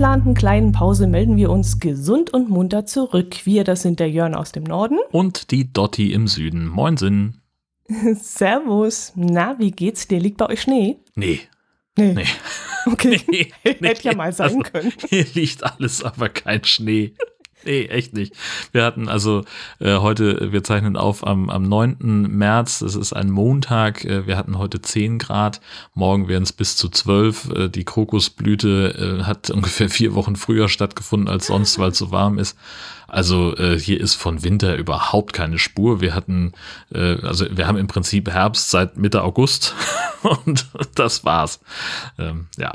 geplanten kleinen Pause melden wir uns gesund und munter zurück. Wir, das sind der Jörn aus dem Norden. Und die Dotti im Süden. Moinsen. Servus. Na, wie geht's dir? Liegt bei euch Schnee? Nee. Nee. Nee. Okay. Nee, Hätte ja mal sein Also, können. Hier liegt alles, aber kein Schnee. Nee, echt nicht. Wir hatten also äh, heute, wir zeichnen auf am, am 9. März, das ist ein Montag, äh, wir hatten heute 10 Grad, morgen werden es bis zu 12. Äh, die Krokusblüte äh, hat ungefähr vier Wochen früher stattgefunden als sonst, weil es so warm ist. Also äh, hier ist von Winter überhaupt keine Spur. Wir hatten, äh, also wir haben im Prinzip Herbst seit Mitte August und das war's. Ähm, ja,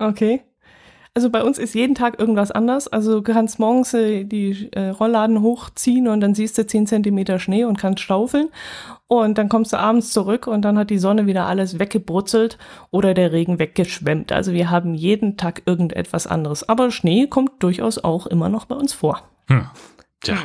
Okay. Also bei uns ist jeden Tag irgendwas anders. Also du kannst morgens äh, die äh, Rollladen hochziehen und dann siehst du 10 Zentimeter Schnee und kannst staufeln. Und dann kommst du abends zurück und dann hat die Sonne wieder alles weggebrutzelt oder der Regen weggeschwemmt. Also wir haben jeden Tag irgendetwas anderes. Aber Schnee kommt durchaus auch immer noch bei uns vor. hm. tja.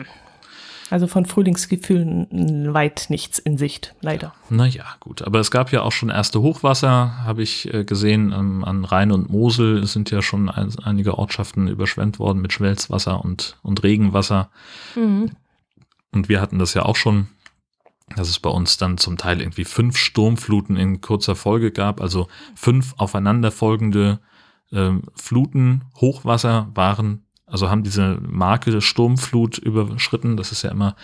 Also von Frühlingsgefühlen weit nichts in Sicht, leider. Naja, gut. Aber es gab ja auch schon erste Hochwasser, habe ich äh, gesehen, ähm, an Rhein und Mosel. Sind ja schon ein, einige Ortschaften überschwemmt worden mit Schmelzwasser und, und Regenwasser. Und wir hatten das ja auch schon, dass es bei uns dann zum Teil irgendwie fünf Sturmfluten in kurzer Folge gab. Also fünf aufeinanderfolgende ähm, Fluten, Hochwasser waren, also haben diese Marke Sturmflut überschritten. Das ist ja immer,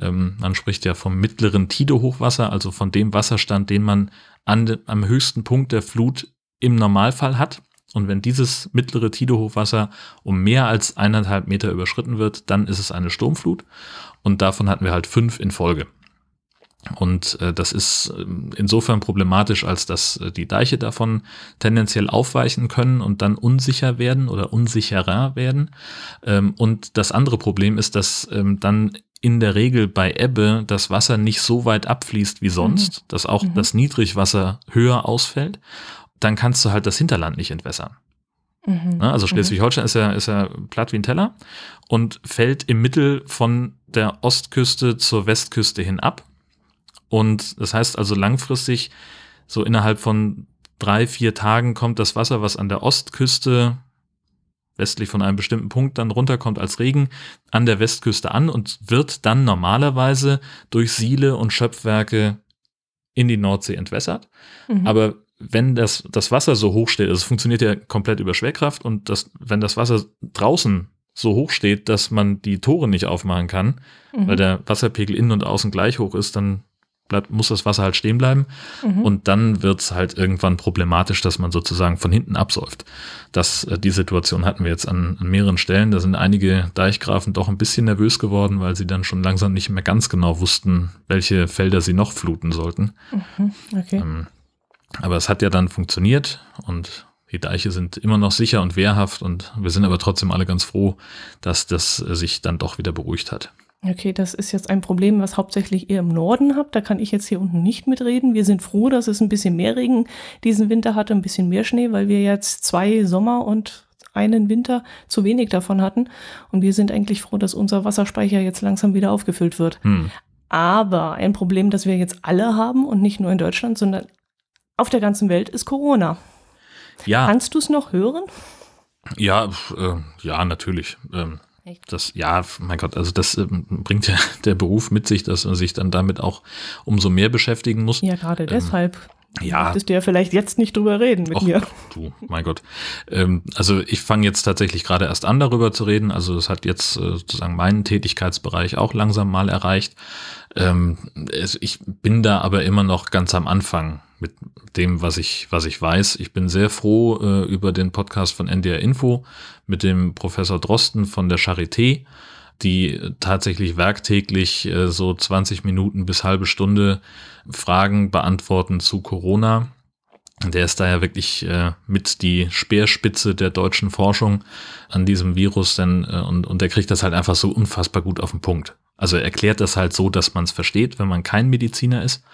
ähm, man spricht ja vom mittleren Tide-Hochwasser, also von dem Wasserstand, den man an, am höchsten Punkt der Flut im Normalfall hat. Und wenn dieses mittlere Tide-Hochwasser um mehr als eineinhalb Meter überschritten wird, dann ist es eine Sturmflut. Und davon hatten wir halt fünf in Folge. Und äh, das ist ähm, insofern problematisch, als dass äh, die Deiche davon tendenziell aufweichen können und dann unsicher werden oder unsicherer werden. Ähm, und das andere Problem ist, dass ähm, dann in der Regel bei Ebbe das Wasser nicht so weit abfließt wie sonst, dass auch das Niedrigwasser höher ausfällt. Dann kannst du halt das Hinterland nicht entwässern. Mhm. Ne? Also Schleswig-Holstein ist ja, ist ja platt wie ein Teller und fällt im Mittel von der Ostküste zur Westküste hin ab. Und das heißt also langfristig, so innerhalb von drei, vier Tagen kommt das Wasser, was an der Ostküste westlich von einem bestimmten Punkt dann runterkommt als Regen, an der Westküste an und wird dann normalerweise durch Siele und Schöpfwerke in die Nordsee entwässert. Mhm. Aber wenn das, das Wasser so hoch steht, also es funktioniert ja komplett über Schwerkraft und das, wenn das Wasser draußen so hoch steht, dass man die Tore nicht aufmachen kann, Mhm. weil der Wasserpegel innen und außen gleich hoch ist, dann bleibt, muss das Wasser halt stehen bleiben. Mhm. Und dann wird es halt irgendwann problematisch, dass man sozusagen von hinten absäuft. Das, äh, die Situation hatten wir jetzt an, an mehreren Stellen. Da sind einige Deichgrafen doch ein bisschen nervös geworden, weil sie dann schon langsam nicht mehr ganz genau wussten, welche Felder sie noch fluten sollten. Mhm. Okay. Ähm, aber es hat ja dann funktioniert und die Deiche sind immer noch sicher und wehrhaft und wir sind aber trotzdem alle ganz froh, dass das äh, sich dann doch wieder beruhigt hat. Okay, das ist jetzt ein Problem, was hauptsächlich ihr im Norden habt. Da kann ich jetzt hier unten nicht mitreden. Wir sind froh, dass es ein bisschen mehr Regen diesen Winter hatte, ein bisschen mehr Schnee, weil wir jetzt zwei Sommer und einen Winter zu wenig davon hatten. Und wir sind eigentlich froh, dass unser Wasserspeicher jetzt langsam wieder aufgefüllt wird. Hm. Aber ein Problem, das wir jetzt alle haben und nicht nur in Deutschland, sondern auf der ganzen Welt ist Corona. Ja, Kannst du es noch hören? ja, äh, ja, natürlich. Ähm, Echt? das, ja, mein Gott, also das ähm, bringt ja der Beruf mit sich, dass man sich dann damit auch umso mehr beschäftigen muss. Ja, gerade deshalb. ja. Möchtest du ja vielleicht jetzt nicht drüber reden mit Och, mir. Du, mein Gott. Ähm, also ich fange jetzt tatsächlich gerade erst an, darüber zu reden. Also das hat jetzt äh, sozusagen meinen Tätigkeitsbereich auch langsam mal erreicht. Ähm, es, ich bin da aber immer noch ganz am Anfang mit dem, was ich, was ich weiß. Ich bin sehr froh äh, über den Podcast von NDR Info mit dem Professor Drosten von der Charité, die tatsächlich werktäglich äh, so 20 Minuten bis halbe Stunde Fragen beantworten zu Corona. Der ist da ja wirklich äh, mit die Speerspitze der deutschen Forschung an diesem Virus, denn äh, und, und der kriegt das halt einfach so unfassbar gut auf den Punkt. Also er erklärt das halt so, dass man es versteht, wenn man kein Mediziner ist.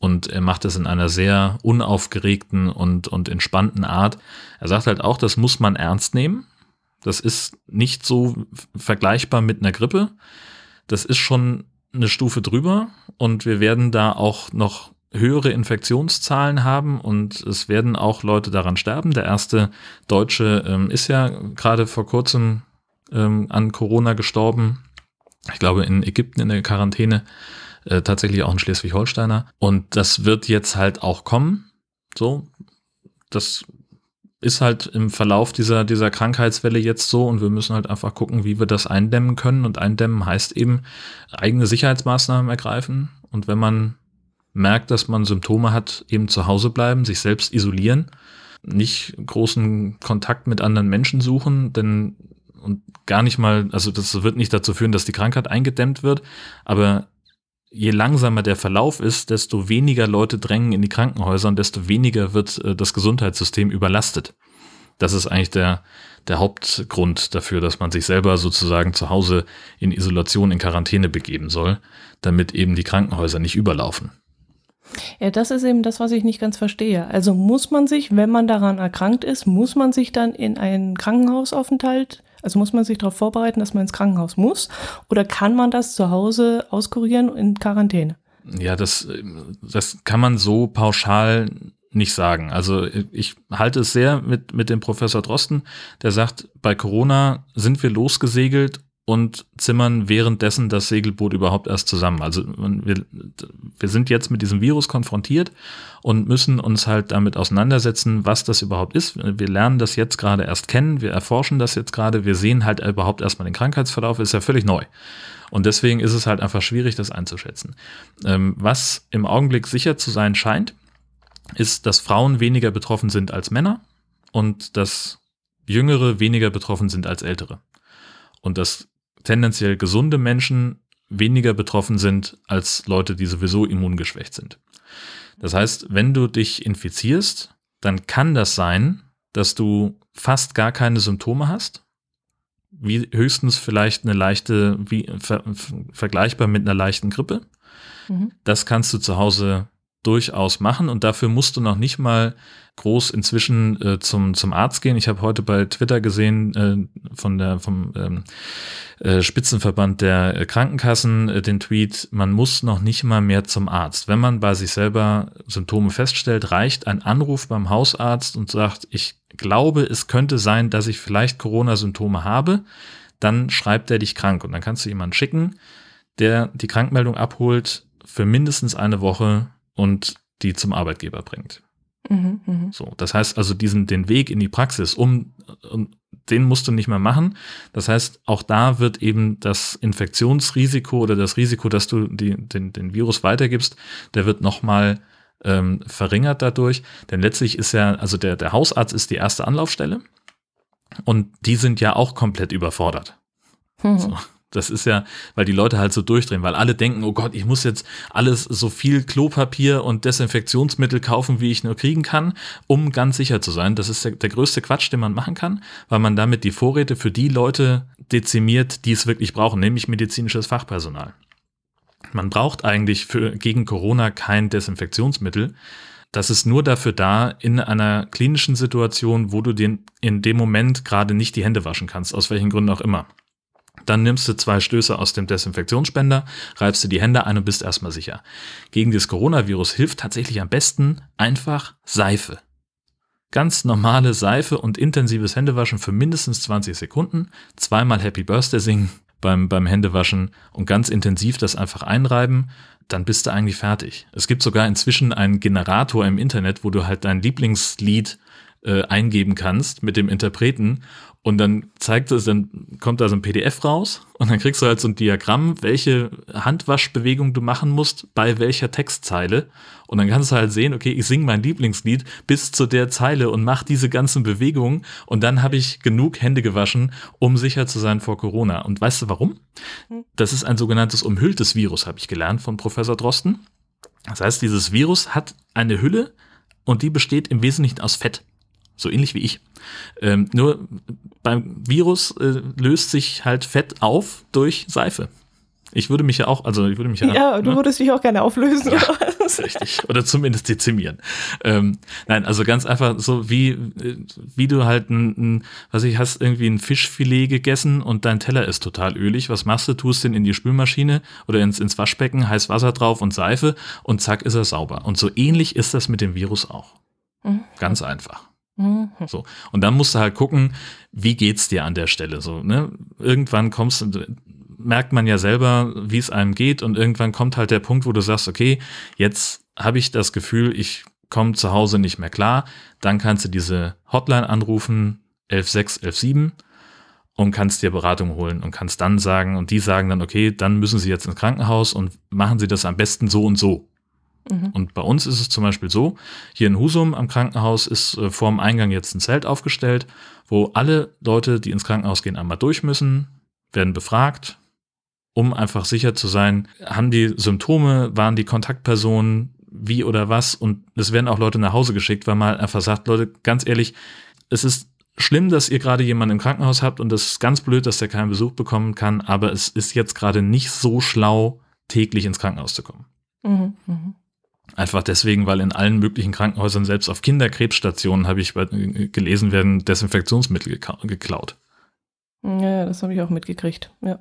Und er macht es in einer sehr unaufgeregten und, und entspannten Art. Er sagt halt auch, das muss man ernst nehmen. Das ist nicht so vergleichbar mit einer Grippe. Das ist schon eine Stufe drüber und wir werden da auch noch höhere Infektionszahlen haben und es werden auch Leute daran sterben. Der erste Deutsche ähm, ist ja gerade vor kurzem ähm, an Corona gestorben. Ich glaube in Ägypten in der Quarantäne, äh, tatsächlich auch ein Schleswig-Holsteiner. Und das wird jetzt halt auch kommen. So, das ist halt im Verlauf dieser, dieser Krankheitswelle jetzt so und wir müssen halt einfach gucken, wie wir das eindämmen können. Und eindämmen heißt eben eigene Sicherheitsmaßnahmen ergreifen. Und wenn man merkt, dass man Symptome hat, eben zu Hause bleiben, sich selbst isolieren, nicht großen Kontakt mit anderen Menschen suchen, denn und gar nicht mal, also das wird nicht dazu führen, dass die Krankheit eingedämmt wird, aber je langsamer der Verlauf ist, desto weniger Leute drängen in die Krankenhäuser und desto weniger wird äh, das Gesundheitssystem überlastet. Das ist eigentlich der, der Hauptgrund dafür, dass man sich selber sozusagen zu Hause in Isolation, in Quarantäne begeben soll, damit eben die Krankenhäuser nicht überlaufen. Ja, das ist eben das, was ich nicht ganz verstehe. Also muss man sich, wenn man daran erkrankt ist, muss man sich dann in einen Krankenhausaufenthalt also muss man sich darauf vorbereiten, dass man ins Krankenhaus muss? Oder kann man das zu Hause auskurieren in Quarantäne? Ja, das, das kann man so pauschal nicht sagen. Also ich halte es sehr mit, mit dem Professor Drosten, der sagt, bei Corona sind wir losgesegelt und zimmern währenddessen das Segelboot überhaupt erst zusammen. Also wir, wir sind jetzt mit diesem Virus konfrontiert und müssen uns halt damit auseinandersetzen, was das überhaupt ist. Wir lernen das jetzt gerade erst kennen, wir erforschen das jetzt gerade, wir sehen halt überhaupt erstmal den Krankheitsverlauf, ist ja völlig neu. Und deswegen ist es halt einfach schwierig, das einzuschätzen. Ähm, was im Augenblick sicher zu sein scheint, ist, dass Frauen weniger betroffen sind als Männer und dass Jüngere weniger betroffen sind als Ältere. Und dass tendenziell gesunde Menschen weniger betroffen sind als Leute, die sowieso immungeschwächt sind. Das heißt, wenn du dich infizierst, dann kann das sein, dass du fast gar keine Symptome hast, wie höchstens vielleicht eine leichte, wie ver, vergleichbar mit einer leichten Grippe. Mhm. Das kannst du zu Hause durchaus machen und dafür musst du noch nicht mal groß inzwischen äh, zum, zum Arzt gehen. Ich habe heute bei Twitter gesehen äh, von der, vom ähm, äh, Spitzenverband der Krankenkassen äh, den Tweet, man muss noch nicht mal mehr zum Arzt. Wenn man bei sich selber Symptome feststellt, reicht ein Anruf beim Hausarzt und sagt, ich glaube, es könnte sein, dass ich vielleicht Corona-Symptome habe, dann schreibt er dich krank und dann kannst du jemanden schicken, der die Krankmeldung abholt für mindestens eine Woche und die zum Arbeitgeber bringt. Mhm, mh. So, das heißt also diesen den Weg in die Praxis, um, um den musst du nicht mehr machen. Das heißt, auch da wird eben das Infektionsrisiko oder das Risiko, dass du die, den, den Virus weitergibst, der wird nochmal ähm, verringert dadurch. Denn letztlich ist ja, also der, der Hausarzt ist die erste Anlaufstelle und die sind ja auch komplett überfordert. Mhm. So. Das ist ja, weil die Leute halt so durchdrehen, weil alle denken, oh Gott, ich muss jetzt alles so viel Klopapier und Desinfektionsmittel kaufen, wie ich nur kriegen kann, um ganz sicher zu sein. Das ist der, der größte Quatsch, den man machen kann, weil man damit die Vorräte für die Leute dezimiert, die es wirklich brauchen, nämlich medizinisches Fachpersonal. Man braucht eigentlich für, gegen Corona kein Desinfektionsmittel. Das ist nur dafür da, in einer klinischen Situation, wo du den in dem Moment gerade nicht die Hände waschen kannst, aus welchen Gründen auch immer. Dann nimmst du zwei Stöße aus dem Desinfektionsspender, reibst du die Hände ein und bist erstmal sicher. Gegen das Coronavirus hilft tatsächlich am besten einfach Seife. Ganz normale Seife und intensives Händewaschen für mindestens 20 Sekunden, zweimal Happy Birthday singen beim, beim Händewaschen und ganz intensiv das einfach einreiben, dann bist du eigentlich fertig. Es gibt sogar inzwischen einen Generator im Internet, wo du halt dein Lieblingslied äh, eingeben kannst mit dem Interpreten und dann zeigt es, dann kommt da so ein PDF raus und dann kriegst du halt so ein Diagramm, welche Handwaschbewegung du machen musst bei welcher Textzeile. Und dann kannst du halt sehen, okay, ich singe mein Lieblingslied bis zu der Zeile und mache diese ganzen Bewegungen und dann habe ich genug Hände gewaschen, um sicher zu sein vor Corona. Und weißt du warum? Hm. Das ist ein sogenanntes umhülltes Virus, habe ich gelernt von Professor Drosten. Das heißt, dieses Virus hat eine Hülle und die besteht im Wesentlichen aus Fett. So ähnlich wie ich. Ähm, nur beim Virus äh, löst sich halt Fett auf durch Seife. Ich würde mich ja auch, also ich würde mich ja. Ja, du ne? würdest dich auch gerne auflösen. Ja. Richtig. Oder zumindest dezimieren. Ähm, nein, also ganz einfach so wie, wie du halt ein, ein, was ich hast irgendwie ein Fischfilet gegessen und dein Teller ist total ölig. Was machst du? Tust den in die Spülmaschine oder ins, ins Waschbecken, heiß Wasser drauf und Seife und zack ist er sauber. Und so ähnlich ist das mit dem Virus auch. Mhm. Ganz einfach. Mhm. So. Und dann musst du halt gucken, wie geht's dir an der Stelle so, ne? Irgendwann kommst du, merkt man ja selber, wie es einem geht und irgendwann kommt halt der Punkt, wo du sagst, okay, jetzt habe ich das Gefühl, ich komme zu Hause nicht mehr klar, dann kannst du diese Hotline anrufen, 116, 117 und kannst dir Beratung holen und kannst dann sagen, und die sagen dann, okay, dann müssen sie jetzt ins Krankenhaus und machen sie das am besten so und so. Mhm. Und bei uns ist es zum Beispiel so, hier in Husum am Krankenhaus ist äh, vor dem Eingang jetzt ein Zelt aufgestellt, wo alle Leute, die ins Krankenhaus gehen, einmal durch müssen, werden befragt, um einfach sicher zu sein, haben die Symptome, waren die Kontaktpersonen, wie oder was und es werden auch Leute nach Hause geschickt, weil man einfach sagt, Leute, ganz ehrlich, es ist schlimm, dass ihr gerade jemanden im Krankenhaus habt und es ist ganz blöd, dass der keinen Besuch bekommen kann, aber es ist jetzt gerade nicht so schlau, täglich ins Krankenhaus zu kommen. Mhm, mh. Einfach deswegen, weil in allen möglichen Krankenhäusern, selbst auf Kinderkrebsstationen, habe ich gelesen, werden Desinfektionsmittel geklaut. Ja, das habe ich auch mitgekriegt, ja.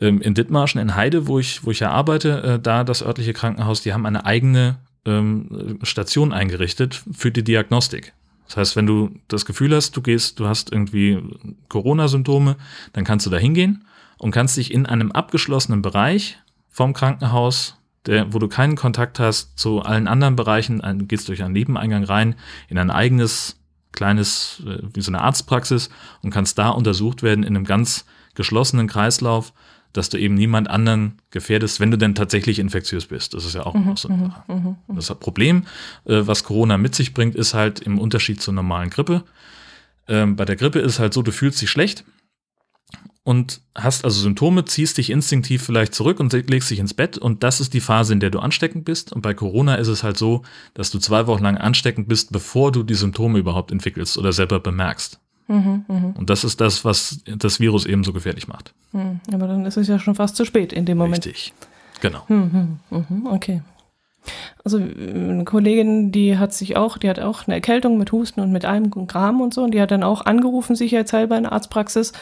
Ähm, in Dithmarschen, in Heide, wo ich, wo ich ja arbeite, äh, da das örtliche Krankenhaus, die haben eine eigene ähm, Station eingerichtet für die Diagnostik. Das heißt, wenn du das Gefühl hast, du gehst, du hast irgendwie Corona-Symptome, dann kannst du da hingehen und kannst dich in einem abgeschlossenen Bereich vom Krankenhaus, der, wo du keinen Kontakt hast zu allen anderen Bereichen, ein, gehst durch einen Nebeneingang rein in ein eigenes kleines, äh, wie so eine Arztpraxis und kannst da untersucht werden in einem ganz geschlossenen Kreislauf, dass du eben niemand anderen gefährdest, wenn du denn tatsächlich infektiös bist. Das ist ja auch mhm, so eine mhm, Sache. Mhm, mhm, das Problem, äh, was Corona mit sich bringt, ist halt im Unterschied zur normalen Grippe. Ähm, bei der Grippe ist halt so, du fühlst dich schlecht und hast also Symptome, ziehst dich instinktiv vielleicht zurück und legst dich ins Bett und das ist die Phase, in der du ansteckend bist. Und bei Corona ist es halt so, dass du zwei Wochen lang ansteckend bist, bevor du die Symptome überhaupt entwickelst oder selber bemerkst. Mhm, mh. Und das ist das, was das Virus eben so gefährlich macht. Mhm, aber dann ist es ja schon fast zu spät in dem Moment. Richtig, genau. Mhm, mhm, okay. Also eine Kollegin, die hat sich auch, die hat auch eine Erkältung mit Husten und mit allem Kram und so, und die hat dann auch angerufen, sicherheitshalber in der Arztpraxis.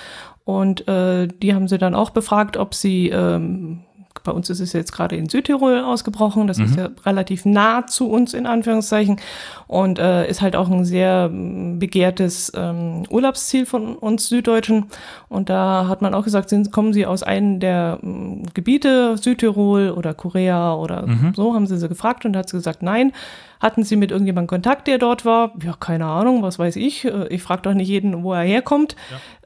Und äh, die haben sie dann auch befragt, ob sie ähm, bei uns ist es jetzt gerade in Südtirol ausgebrochen. Das mhm. ist ja relativ nah zu uns in Anführungszeichen und äh, ist halt auch ein sehr mm, begehrtes ähm, Urlaubsziel von uns Süddeutschen. Und da hat man auch gesagt, sind, kommen Sie aus einem der ähm, Gebiete, Südtirol oder Korea oder mhm. so, haben sie sie gefragt und hat sie gesagt, nein. Hatten Sie mit irgendjemandem Kontakt, der dort war? Ja, keine Ahnung, was weiß ich. Äh, ich frage doch nicht jeden, wo er herkommt.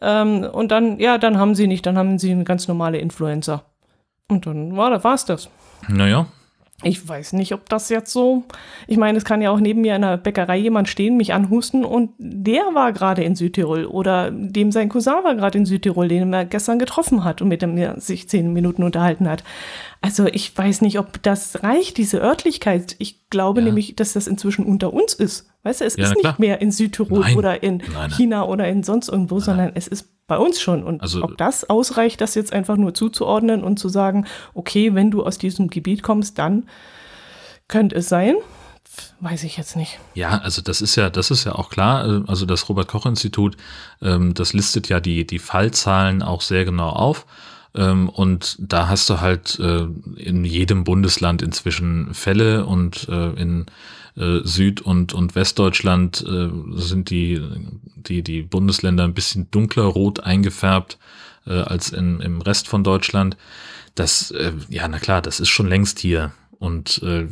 Ja. Ähm, und dann, ja, dann haben Sie nicht, dann haben Sie eine ganz normale Influencer. Und dann war, war es das. Naja. Ich weiß nicht, ob das jetzt so. Ich meine, es kann ja auch neben mir in der Bäckerei jemand stehen, mich anhusten und der war gerade in Südtirol oder dem sein Cousin war gerade in Südtirol, den er gestern getroffen hat und mit dem er sich zehn Minuten unterhalten hat. Also ich weiß nicht, ob das reicht, diese Örtlichkeit. Ich glaube ja. nämlich, dass das inzwischen unter uns ist. Weißt du, es ja, ist nicht mehr in Südtirol nein. oder in nein, China oder in sonst irgendwo, nein. sondern es ist bei uns schon. Und also, ob das ausreicht, das jetzt einfach nur zuzuordnen und zu sagen, okay, wenn du aus diesem Gebiet kommst, dann könnte es sein. Weiß ich jetzt nicht. Ja, also das ist ja, das ist ja auch klar. Also das Robert Koch Institut, ähm, das listet ja die die Fallzahlen auch sehr genau auf. Ähm, und da hast du halt äh, in jedem Bundesland inzwischen Fälle und äh, in äh, Süd- und, und Westdeutschland äh, sind die, die, die Bundesländer ein bisschen dunkler rot eingefärbt äh, als in, im Rest von Deutschland. Das, äh, ja, na klar, das ist schon längst hier. Und äh,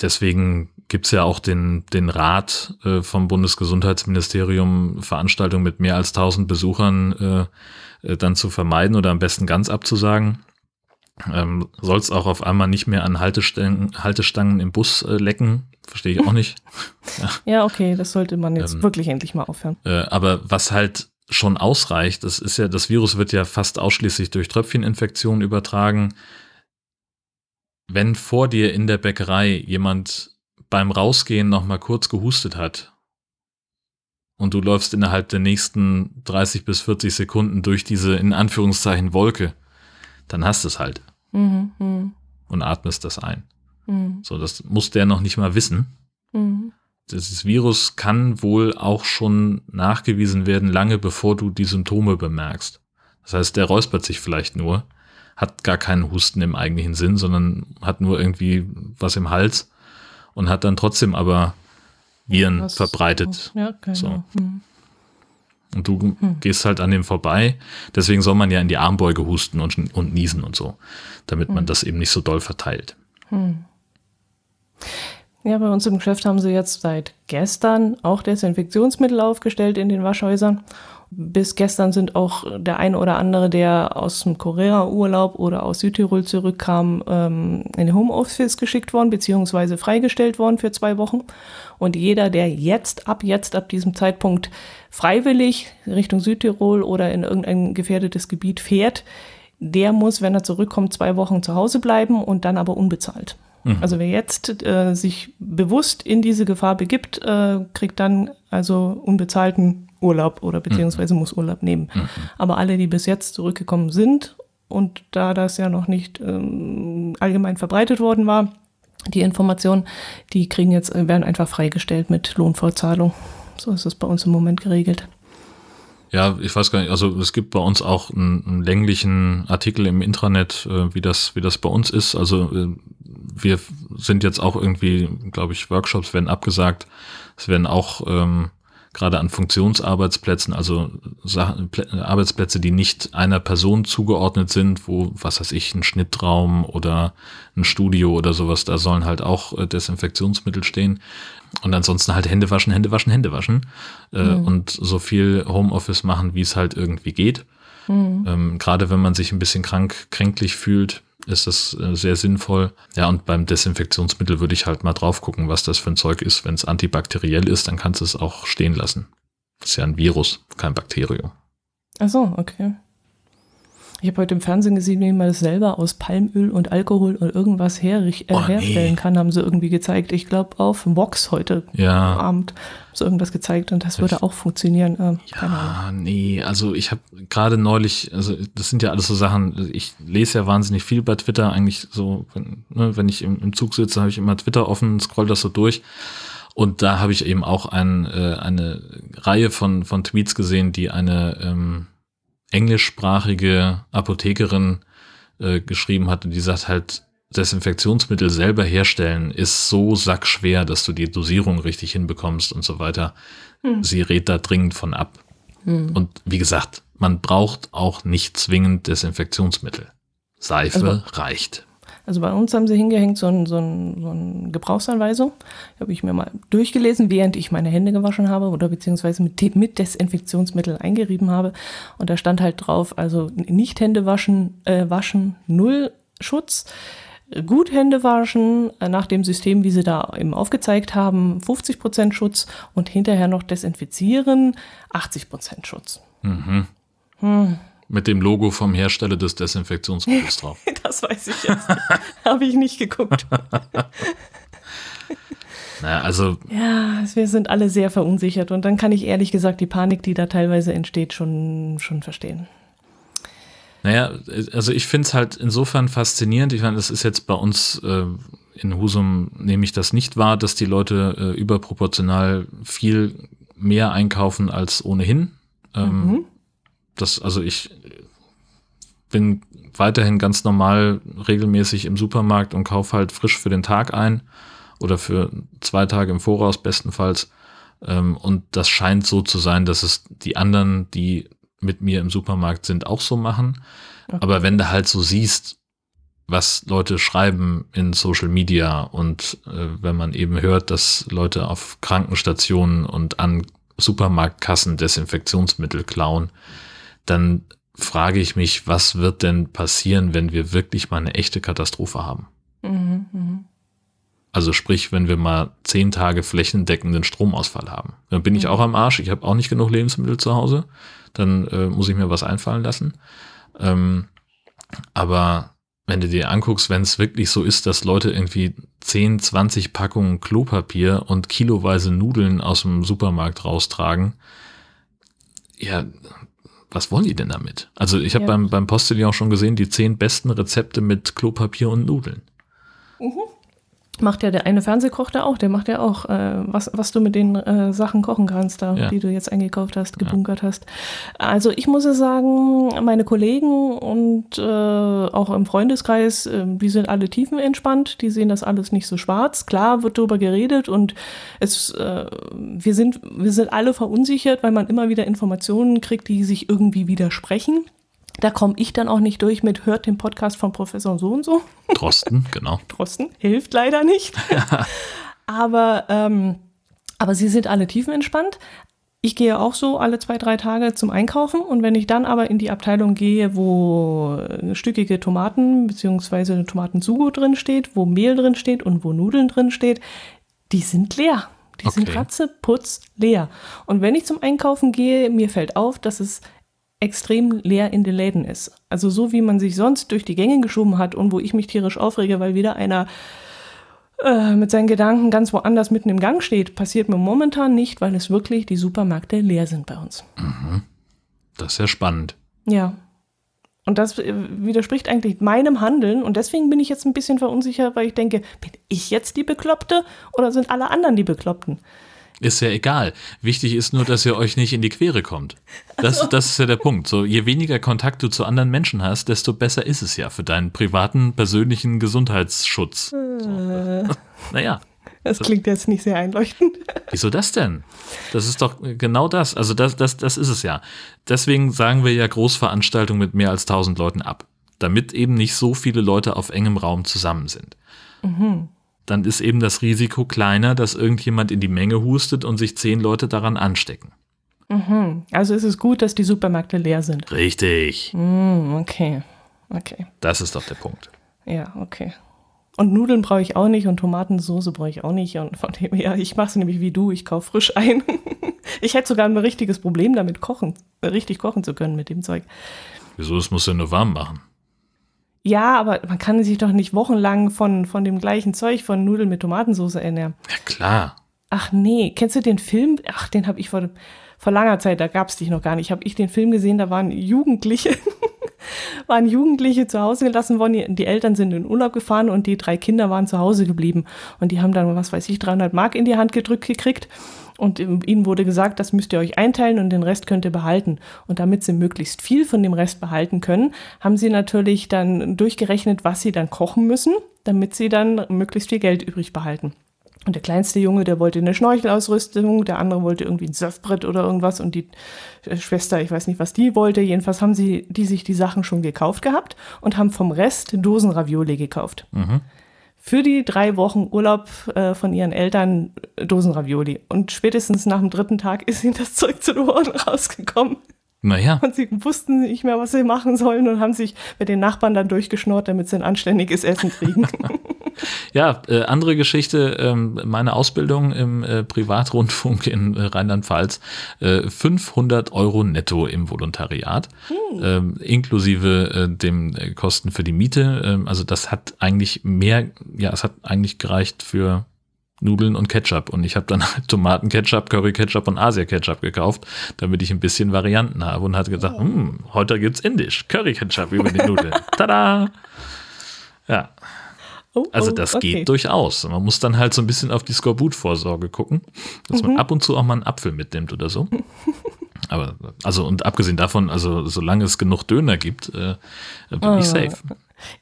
deswegen gibt's ja auch den, den Rat äh, vom Bundesgesundheitsministerium, Veranstaltungen mit mehr als 1000 Besuchern äh, äh, dann zu vermeiden oder am besten ganz abzusagen. Ähm, Soll es auch auf einmal nicht mehr an Haltestangen, Haltestangen im Bus äh, lecken? Verstehe ich auch nicht. ja. okay, das sollte man jetzt ähm, wirklich endlich mal aufhören. Äh, aber was halt schon ausreicht, das ist ja, das Virus wird ja fast ausschließlich durch Tröpfcheninfektionen übertragen. Wenn vor dir in der Bäckerei jemand beim Rausgehen noch mal kurz gehustet hat und du läufst innerhalb der nächsten 30 bis 40 Sekunden durch diese in Anführungszeichen Wolke, dann hast du es halt. Mhm, mh. Und atmest das ein. Mhm. So, das muss der noch nicht mal wissen. Mhm. Dieses Virus kann wohl auch schon nachgewiesen werden, lange bevor du die Symptome bemerkst. Das heißt, der räuspert sich vielleicht nur, hat gar keinen Husten im eigentlichen Sinn, sondern hat nur irgendwie was im Hals und hat dann trotzdem aber Viren was, verbreitet. Ja, genau. So. Hm. Und du hm. gehst halt an dem vorbei. Deswegen soll man ja in die Armbeuge husten und, und niesen und so, damit hm. man das eben nicht so doll verteilt. Hm. Ja, bei uns im Geschäft haben sie jetzt seit gestern auch Desinfektionsmittel aufgestellt in den Waschhäusern. Bis gestern sind auch der eine oder andere, der aus dem Korea-Urlaub oder aus Südtirol zurückkam, ähm, in den Homeoffice geschickt worden, beziehungsweise freigestellt worden für zwei Wochen. Und jeder, der jetzt, ab jetzt, ab diesem Zeitpunkt freiwillig Richtung Südtirol oder in irgendein gefährdetes Gebiet fährt, der muss, wenn er zurückkommt, zwei Wochen zu Hause bleiben und dann aber unbezahlt. Mhm. Also wer jetzt äh, sich bewusst in diese Gefahr begibt, äh, kriegt dann also unbezahlten Urlaub oder beziehungsweise mhm. muss Urlaub nehmen. Mhm. Aber alle, die bis jetzt zurückgekommen sind und da das ja noch nicht ähm, allgemein verbreitet worden war, die Informationen, die kriegen jetzt, äh, werden einfach freigestellt mit Lohnfortzahlung. So ist es bei uns im Moment geregelt. Ja, ich weiß gar nicht, also es gibt bei uns auch einen, einen länglichen Artikel im Intranet, äh, wie das, wie das bei uns ist. Also äh, wir sind jetzt auch irgendwie, glaube ich, Workshops werden abgesagt. Es werden auch ähm, gerade an Funktionsarbeitsplätzen, also Arbeitsplätze, die nicht einer Person zugeordnet sind, wo, was weiß ich, ein Schnittraum oder ein Studio oder sowas, da sollen halt auch äh, Desinfektionsmittel stehen. Und ansonsten halt Hände waschen, Hände waschen, Hände waschen. Äh, mhm. Und so viel Homeoffice machen, wie es halt irgendwie geht. Mhm. Ähm, gerade wenn man sich ein bisschen krank, kränklich fühlt, ist das äh, sehr sinnvoll. Ja, und beim Desinfektionsmittel würde ich halt mal drauf gucken, was das für ein Zeug ist. Wenn es antibakteriell ist, dann kannst du es auch stehen lassen. Das ist ja ein Virus, kein Bakterium. Ach so, okay. Ich habe heute im Fernsehen gesehen, wie man das selber aus Palmöl und Alkohol oder irgendwas her, äh, oh, herstellen nee. kann, haben sie irgendwie gezeigt. Ich glaube auf Vox heute ja. Abend haben sie irgendwas gezeigt und das würde auch funktionieren. Äh, ja, nee, also ich habe gerade neulich, also das sind ja alles so Sachen, ich lese ja wahnsinnig viel bei Twitter, eigentlich so, wenn, ne, wenn ich im, im Zug sitze, habe ich immer Twitter offen, scroll das so durch. Und da habe ich eben auch ein, äh, eine Reihe von, von Tweets gesehen, die eine ähm, englischsprachige Apothekerin äh, geschrieben hat und die sagt halt, Desinfektionsmittel selber herstellen ist so sackschwer, dass du die Dosierung richtig hinbekommst und so weiter. Hm. Sie rät da dringend von ab. Hm. Und wie gesagt, man braucht auch nicht zwingend Desinfektionsmittel. Seife also, reicht. Also bei uns haben sie hingehängt so ein, so ein, so ein Gebrauchsanweisung. Habe ich mir mal durchgelesen, während ich meine Hände gewaschen habe oder beziehungsweise mit, mit Desinfektionsmittel eingerieben habe. Und da stand halt drauf, also nicht Hände waschen, äh, waschen, null Schutz. Gut Hände waschen, äh, nach dem System, wie sie da eben aufgezeigt haben, 50% Schutz und hinterher noch desinfizieren, 80% Schutz. Mhm. Hm mit dem Logo vom Hersteller des Desinfektionsmittels drauf. das weiß ich jetzt. Habe ich nicht geguckt. naja, also. Ja, wir sind alle sehr verunsichert und dann kann ich ehrlich gesagt die Panik, die da teilweise entsteht, schon, schon verstehen. Naja, also ich finde es halt insofern faszinierend. Ich meine, das ist jetzt bei uns äh, in Husum, nehme ich das nicht wahr, dass die Leute äh, überproportional viel mehr einkaufen als ohnehin. Ähm, mhm das, also ich bin weiterhin ganz normal regelmäßig im Supermarkt und kaufe halt frisch für den Tag ein oder für zwei Tage im Voraus bestenfalls. Ähm, und das scheint so zu sein, dass es die anderen, die mit mir im Supermarkt sind, auch so machen. Okay. Aber wenn du halt so siehst, was Leute schreiben in Social Media und äh, wenn man eben hört, dass Leute auf Krankenstationen und an Supermarktkassen Desinfektionsmittel klauen, dann frage ich mich, was wird denn passieren, wenn wir wirklich mal eine echte Katastrophe haben? Mhm, mh. Also sprich, wenn wir mal zehn Tage flächendeckenden Stromausfall haben. Dann bin ich mhm. auch am Arsch, ich habe auch nicht genug Lebensmittel zu Hause, dann äh, muss ich mir was einfallen lassen. Ähm, aber wenn du dir anguckst, wenn es wirklich so ist, dass Leute irgendwie 10, 20 Packungen Klopapier und kiloweise Nudeln aus dem Supermarkt raustragen, ja, was wollen die denn damit? Also ich habe ja. beim, beim Postillon schon gesehen, die zehn besten Rezepte mit Klopapier und Nudeln. Mhm. Macht ja der eine Fernsehkoch da auch, der macht ja auch, äh, was, was du mit den äh, Sachen kochen kannst, da, ja. die du jetzt eingekauft hast, gebunkert ja. hast. Also ich muss ja sagen, meine Kollegen und äh, auch im Freundeskreis, äh, die sind alle tiefenentspannt, die sehen das alles nicht so schwarz. Klar wird darüber geredet und es, äh, wir, sind, wir sind alle verunsichert, weil man immer wieder Informationen kriegt, die sich irgendwie widersprechen. Da komme ich dann auch nicht durch mit hört den Podcast von Professor so und so. Drosten, genau. Drosten hilft leider nicht. Ja. aber, ähm, aber sie sind alle tiefenentspannt. Ich gehe auch so alle zwei, drei Tage zum Einkaufen und wenn ich dann aber in die Abteilung gehe, wo stückige Tomaten bzw. Tomatensugo drin steht, wo Mehl drin steht und wo Nudeln drin steht, die sind leer. Die okay. sind ratzeputz leer. Und wenn ich zum Einkaufen gehe, mir fällt auf, dass es extrem leer in den Läden ist. Also so wie man sich sonst durch die Gänge geschoben hat und wo ich mich tierisch aufrege, weil wieder einer äh, mit seinen Gedanken ganz woanders mitten im Gang steht, passiert mir momentan nicht, weil es wirklich die Supermärkte leer sind bei uns. Mhm. Das ist ja spannend. Ja. Und das äh, widerspricht eigentlich meinem Handeln und deswegen bin ich jetzt ein bisschen verunsichert, weil ich denke, bin ich jetzt die Bekloppte oder sind alle anderen die Bekloppten? Ist ja egal. Wichtig ist nur, dass ihr euch nicht in die Quere kommt. Das, also. das ist ja der Punkt. So, je weniger Kontakt du zu anderen Menschen hast, desto besser ist es ja für deinen privaten, persönlichen Gesundheitsschutz. So. Äh. naja. Das klingt jetzt nicht sehr einleuchtend. Wieso das denn? Das ist doch genau das. Also das, das, das ist es ja. Deswegen sagen wir ja Großveranstaltungen mit mehr als 1000 Leuten ab. Damit eben nicht so viele Leute auf engem Raum zusammen sind. Mhm dann ist eben das Risiko kleiner, dass irgendjemand in die Menge hustet und sich zehn Leute daran anstecken. Mhm. Also ist es gut, dass die Supermärkte leer sind. Richtig. Mhm, okay. Okay. Das ist doch der Punkt. Ja, okay. Und Nudeln brauche ich auch nicht und Tomatensoße brauche ich auch nicht. Und von dem her, ich mache es nämlich wie du, ich kaufe frisch ein. ich hätte sogar ein richtiges Problem damit, kochen, richtig kochen zu können mit dem Zeug. Wieso? Das musst du ja nur warm machen. Ja, aber man kann sich doch nicht wochenlang von, von dem gleichen Zeug, von Nudeln mit Tomatensauce ernähren. Ja, klar. Ach nee, kennst du den Film? Ach, den habe ich vor, vor langer Zeit, da gab es dich noch gar nicht, habe ich den Film gesehen, da waren Jugendliche, waren Jugendliche zu Hause gelassen worden, die Eltern sind in Urlaub gefahren und die drei Kinder waren zu Hause geblieben. Und die haben dann, was weiß ich, 300 Mark in die Hand gedrückt gekriegt und ihnen wurde gesagt, das müsst ihr euch einteilen und den Rest könnt ihr behalten. Und damit sie möglichst viel von dem Rest behalten können, haben sie natürlich dann durchgerechnet, was sie dann kochen müssen, damit sie dann möglichst viel Geld übrig behalten. Und der kleinste Junge, der wollte eine Schnorchelausrüstung, der andere wollte irgendwie ein Surfbrett oder irgendwas und die äh, Schwester, ich weiß nicht, was die wollte. Jedenfalls haben sie die sich die Sachen schon gekauft gehabt und haben vom Rest Dosenravioli gekauft. Mhm für die drei Wochen Urlaub äh, von ihren Eltern Dosenravioli. Und spätestens nach dem dritten Tag ist ihnen das Zeug zu den Ohren rausgekommen. Naja. Und sie wussten nicht mehr, was sie machen sollen und haben sich mit den Nachbarn dann durchgeschnort, damit sie ein anständiges Essen kriegen. ja, äh, andere Geschichte, ähm, meine Ausbildung im äh, Privatrundfunk in äh, Rheinland-Pfalz, 500 äh, Euro netto im Volontariat, hm. Ähm, inklusive äh, dem äh, Kosten für die Miete. Ähm, also das hat eigentlich mehr, ja, es hat eigentlich gereicht für Nudeln und Ketchup. Und ich habe dann halt Tomaten-Ketchup, Curry-Ketchup und Asia-Ketchup gekauft, damit ich ein bisschen Varianten habe und hatte gedacht, oh. hm, heute gibt's Indisch, Curry-Ketchup über die Nudeln. Tada! Ja. Oh, also oh, das okay. geht durchaus. Man muss dann halt so ein bisschen auf die Skorbut-Vorsorge gucken, dass mhm. man ab und zu auch mal einen Apfel mitnimmt oder so. Aber also und abgesehen davon, also solange es genug Döner gibt, äh, bin oh. ich safe.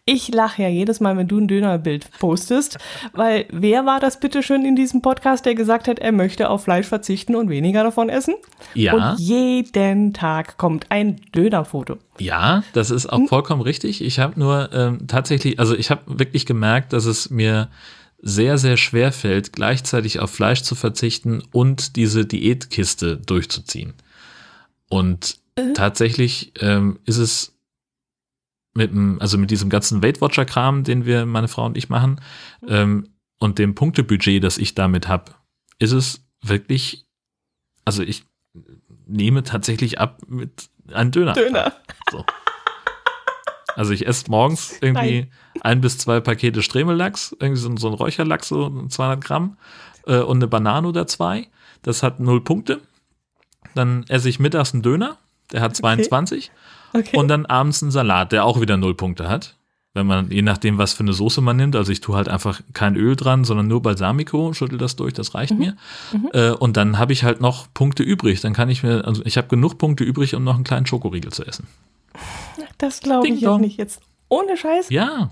Ich lache ja jedes Mal, wenn du ein Dönerbild postest, weil wer war das bitte schön in diesem Podcast, der gesagt hat, er möchte auf Fleisch verzichten und weniger davon essen? Ja. Und jeden Tag kommt ein Dönerfoto. Ja, das ist auch hm? vollkommen richtig. Ich habe nur ähm, tatsächlich, also ich habe wirklich gemerkt, dass es mir sehr, sehr schwer fällt, gleichzeitig auf Fleisch zu verzichten und diese Diätkiste durchzuziehen. Und äh? tatsächlich ähm, ist es mit dem, also mit diesem ganzen Weight Watcher Kram, den wir, meine Frau und ich machen, ähm, und dem Punktebudget, das ich damit habe, ist es wirklich, also ich nehme tatsächlich ab mit einem Döner. Döner. So. Also ich esse morgens irgendwie Nein. ein bis zwei Pakete Stremelachs, irgendwie so, so ein Räucherlachs, so 200 Gramm äh, und eine Banane oder zwei. Das hat null Punkte. Dann esse ich mittags einen Döner, der hat 22. Okay. Okay. Und dann abends ein Salat, der auch wieder null Punkte hat. wenn man, je nachdem, was für eine Soße man nimmt, also ich tue halt einfach kein Öl dran, sondern nur Balsamico, schüttel das durch, das reicht mhm. mir. Mhm. Äh, und dann habe ich halt noch Punkte übrig. Dann kann ich mir, also ich habe genug Punkte übrig, um noch einen kleinen Schokoriegel zu essen. Das glaube ich jetzt nicht. Jetzt ohne Scheiß. Ja.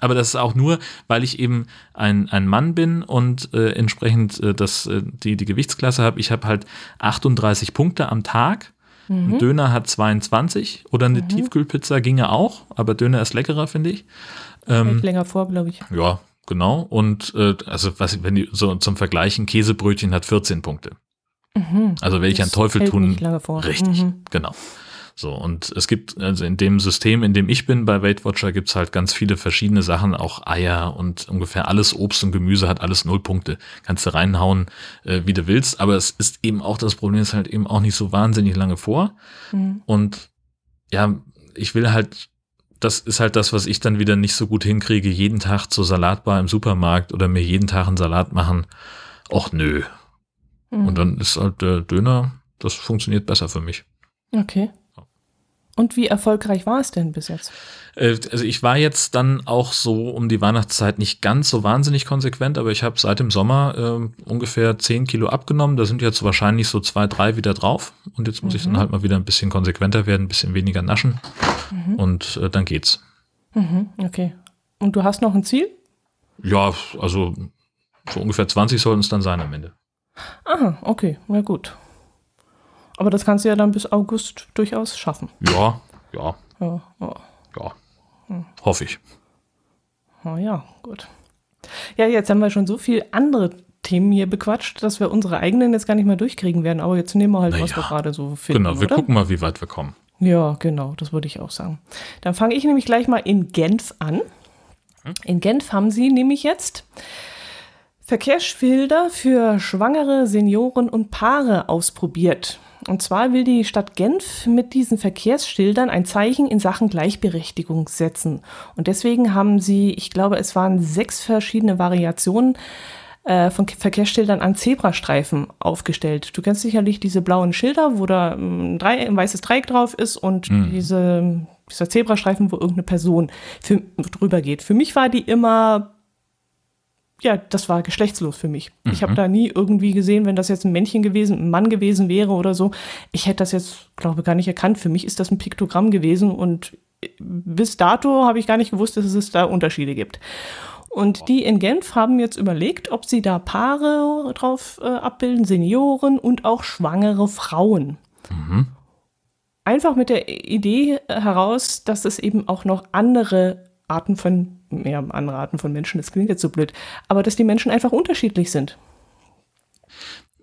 Aber das ist auch nur, weil ich eben ein, ein Mann bin und äh, entsprechend äh, das, äh, die, die Gewichtsklasse habe. Ich habe halt 38 Punkte am Tag Mhm. Ein Döner hat 22 oder eine mhm. Tiefkühlpizza ginge auch, aber Döner ist leckerer, finde ich. Ähm, länger vor, glaube ich. Ja, genau. Und äh, also was, wenn die so zum Vergleich, ein Käsebrötchen hat 14 Punkte. Mhm. Also will ich einen Teufel tun. Richtig, mhm. genau. So, und es gibt, also in dem System, in dem ich bin, bei Weight Watcher, gibt's halt ganz viele verschiedene Sachen, auch Eier und ungefähr alles Obst und Gemüse hat alles null Punkte. Kannst du reinhauen, äh, wie du willst, aber es ist eben auch, das Problem ist halt eben auch nicht so wahnsinnig lange vor. Mhm. Und ja, ich will halt das ist halt das, was ich dann wieder nicht so gut hinkriege, jeden Tag zur Salatbar im Supermarkt oder mir jeden Tag einen Salat machen. Och nö. Mhm. Und dann ist halt der Döner, das funktioniert besser für mich. Okay. Und wie erfolgreich war es denn bis jetzt? Äh, also ich war jetzt dann auch so um die Weihnachtszeit nicht ganz so wahnsinnig konsequent, aber ich habe seit dem Sommer äh, ungefähr 10 Kilo abgenommen. Da sind jetzt wahrscheinlich so zwei, drei wieder drauf. Und jetzt muss mhm. ich dann mhm. halt mal wieder ein bisschen konsequenter werden, ein bisschen weniger naschen. Mhm. Und äh, dann geht's. Mhm, okay. Und du hast noch ein Ziel? Ja, also so ungefähr 20 sollten es dann sein am Ende. Aha, okay, na gut. Aber das kannst du ja dann bis August durchaus schaffen. Ja, ja. Ja, ja. ja. Hm. Hoffe ich. Oh ja, gut. Ja, jetzt haben wir schon so viele andere Themen hier bequatscht, dass wir unsere eigenen jetzt gar nicht mehr durchkriegen werden. Aber jetzt nehmen wir halt, naja, was wir gerade so finden. Genau, wir oder? gucken mal, wie weit wir kommen. Ja, genau, das würde ich auch sagen. Dann fange ich nämlich gleich mal in Genf an. Hm? In Genf haben sie nämlich jetzt Verkehrsschilder für Schwangere, Senioren und Paare ausprobiert. Und zwar will die Stadt Genf mit diesen Verkehrsschildern ein Zeichen in Sachen Gleichberechtigung setzen. Und deswegen haben sie, ich glaube, es waren sechs verschiedene Variationen äh, von Verkehrsschildern an Zebrastreifen aufgestellt. Du kennst sicherlich diese blauen Schilder, wo da ein, Drei ein weißes Dreieck drauf ist und mhm. diese, dieser Zebrastreifen, wo irgendeine Person für, drüber geht. Für mich war die immer ja, das war geschlechtslos für mich. Mhm. Ich habe da nie irgendwie gesehen, wenn das jetzt ein Männchen gewesen, ein Mann gewesen wäre oder so. Ich hätte das jetzt, glaube ich, gar nicht erkannt. Für mich ist das ein Piktogramm gewesen und bis dato habe ich gar nicht gewusst, dass es da Unterschiede gibt. Und die in Genf haben jetzt überlegt, ob sie da Paare drauf äh, abbilden, Senioren und auch schwangere Frauen. Mhm. Einfach mit der Idee heraus, dass es eben auch noch andere Arten von ja, andere Arten von Menschen, das klingt jetzt so blöd, aber dass die Menschen einfach unterschiedlich sind.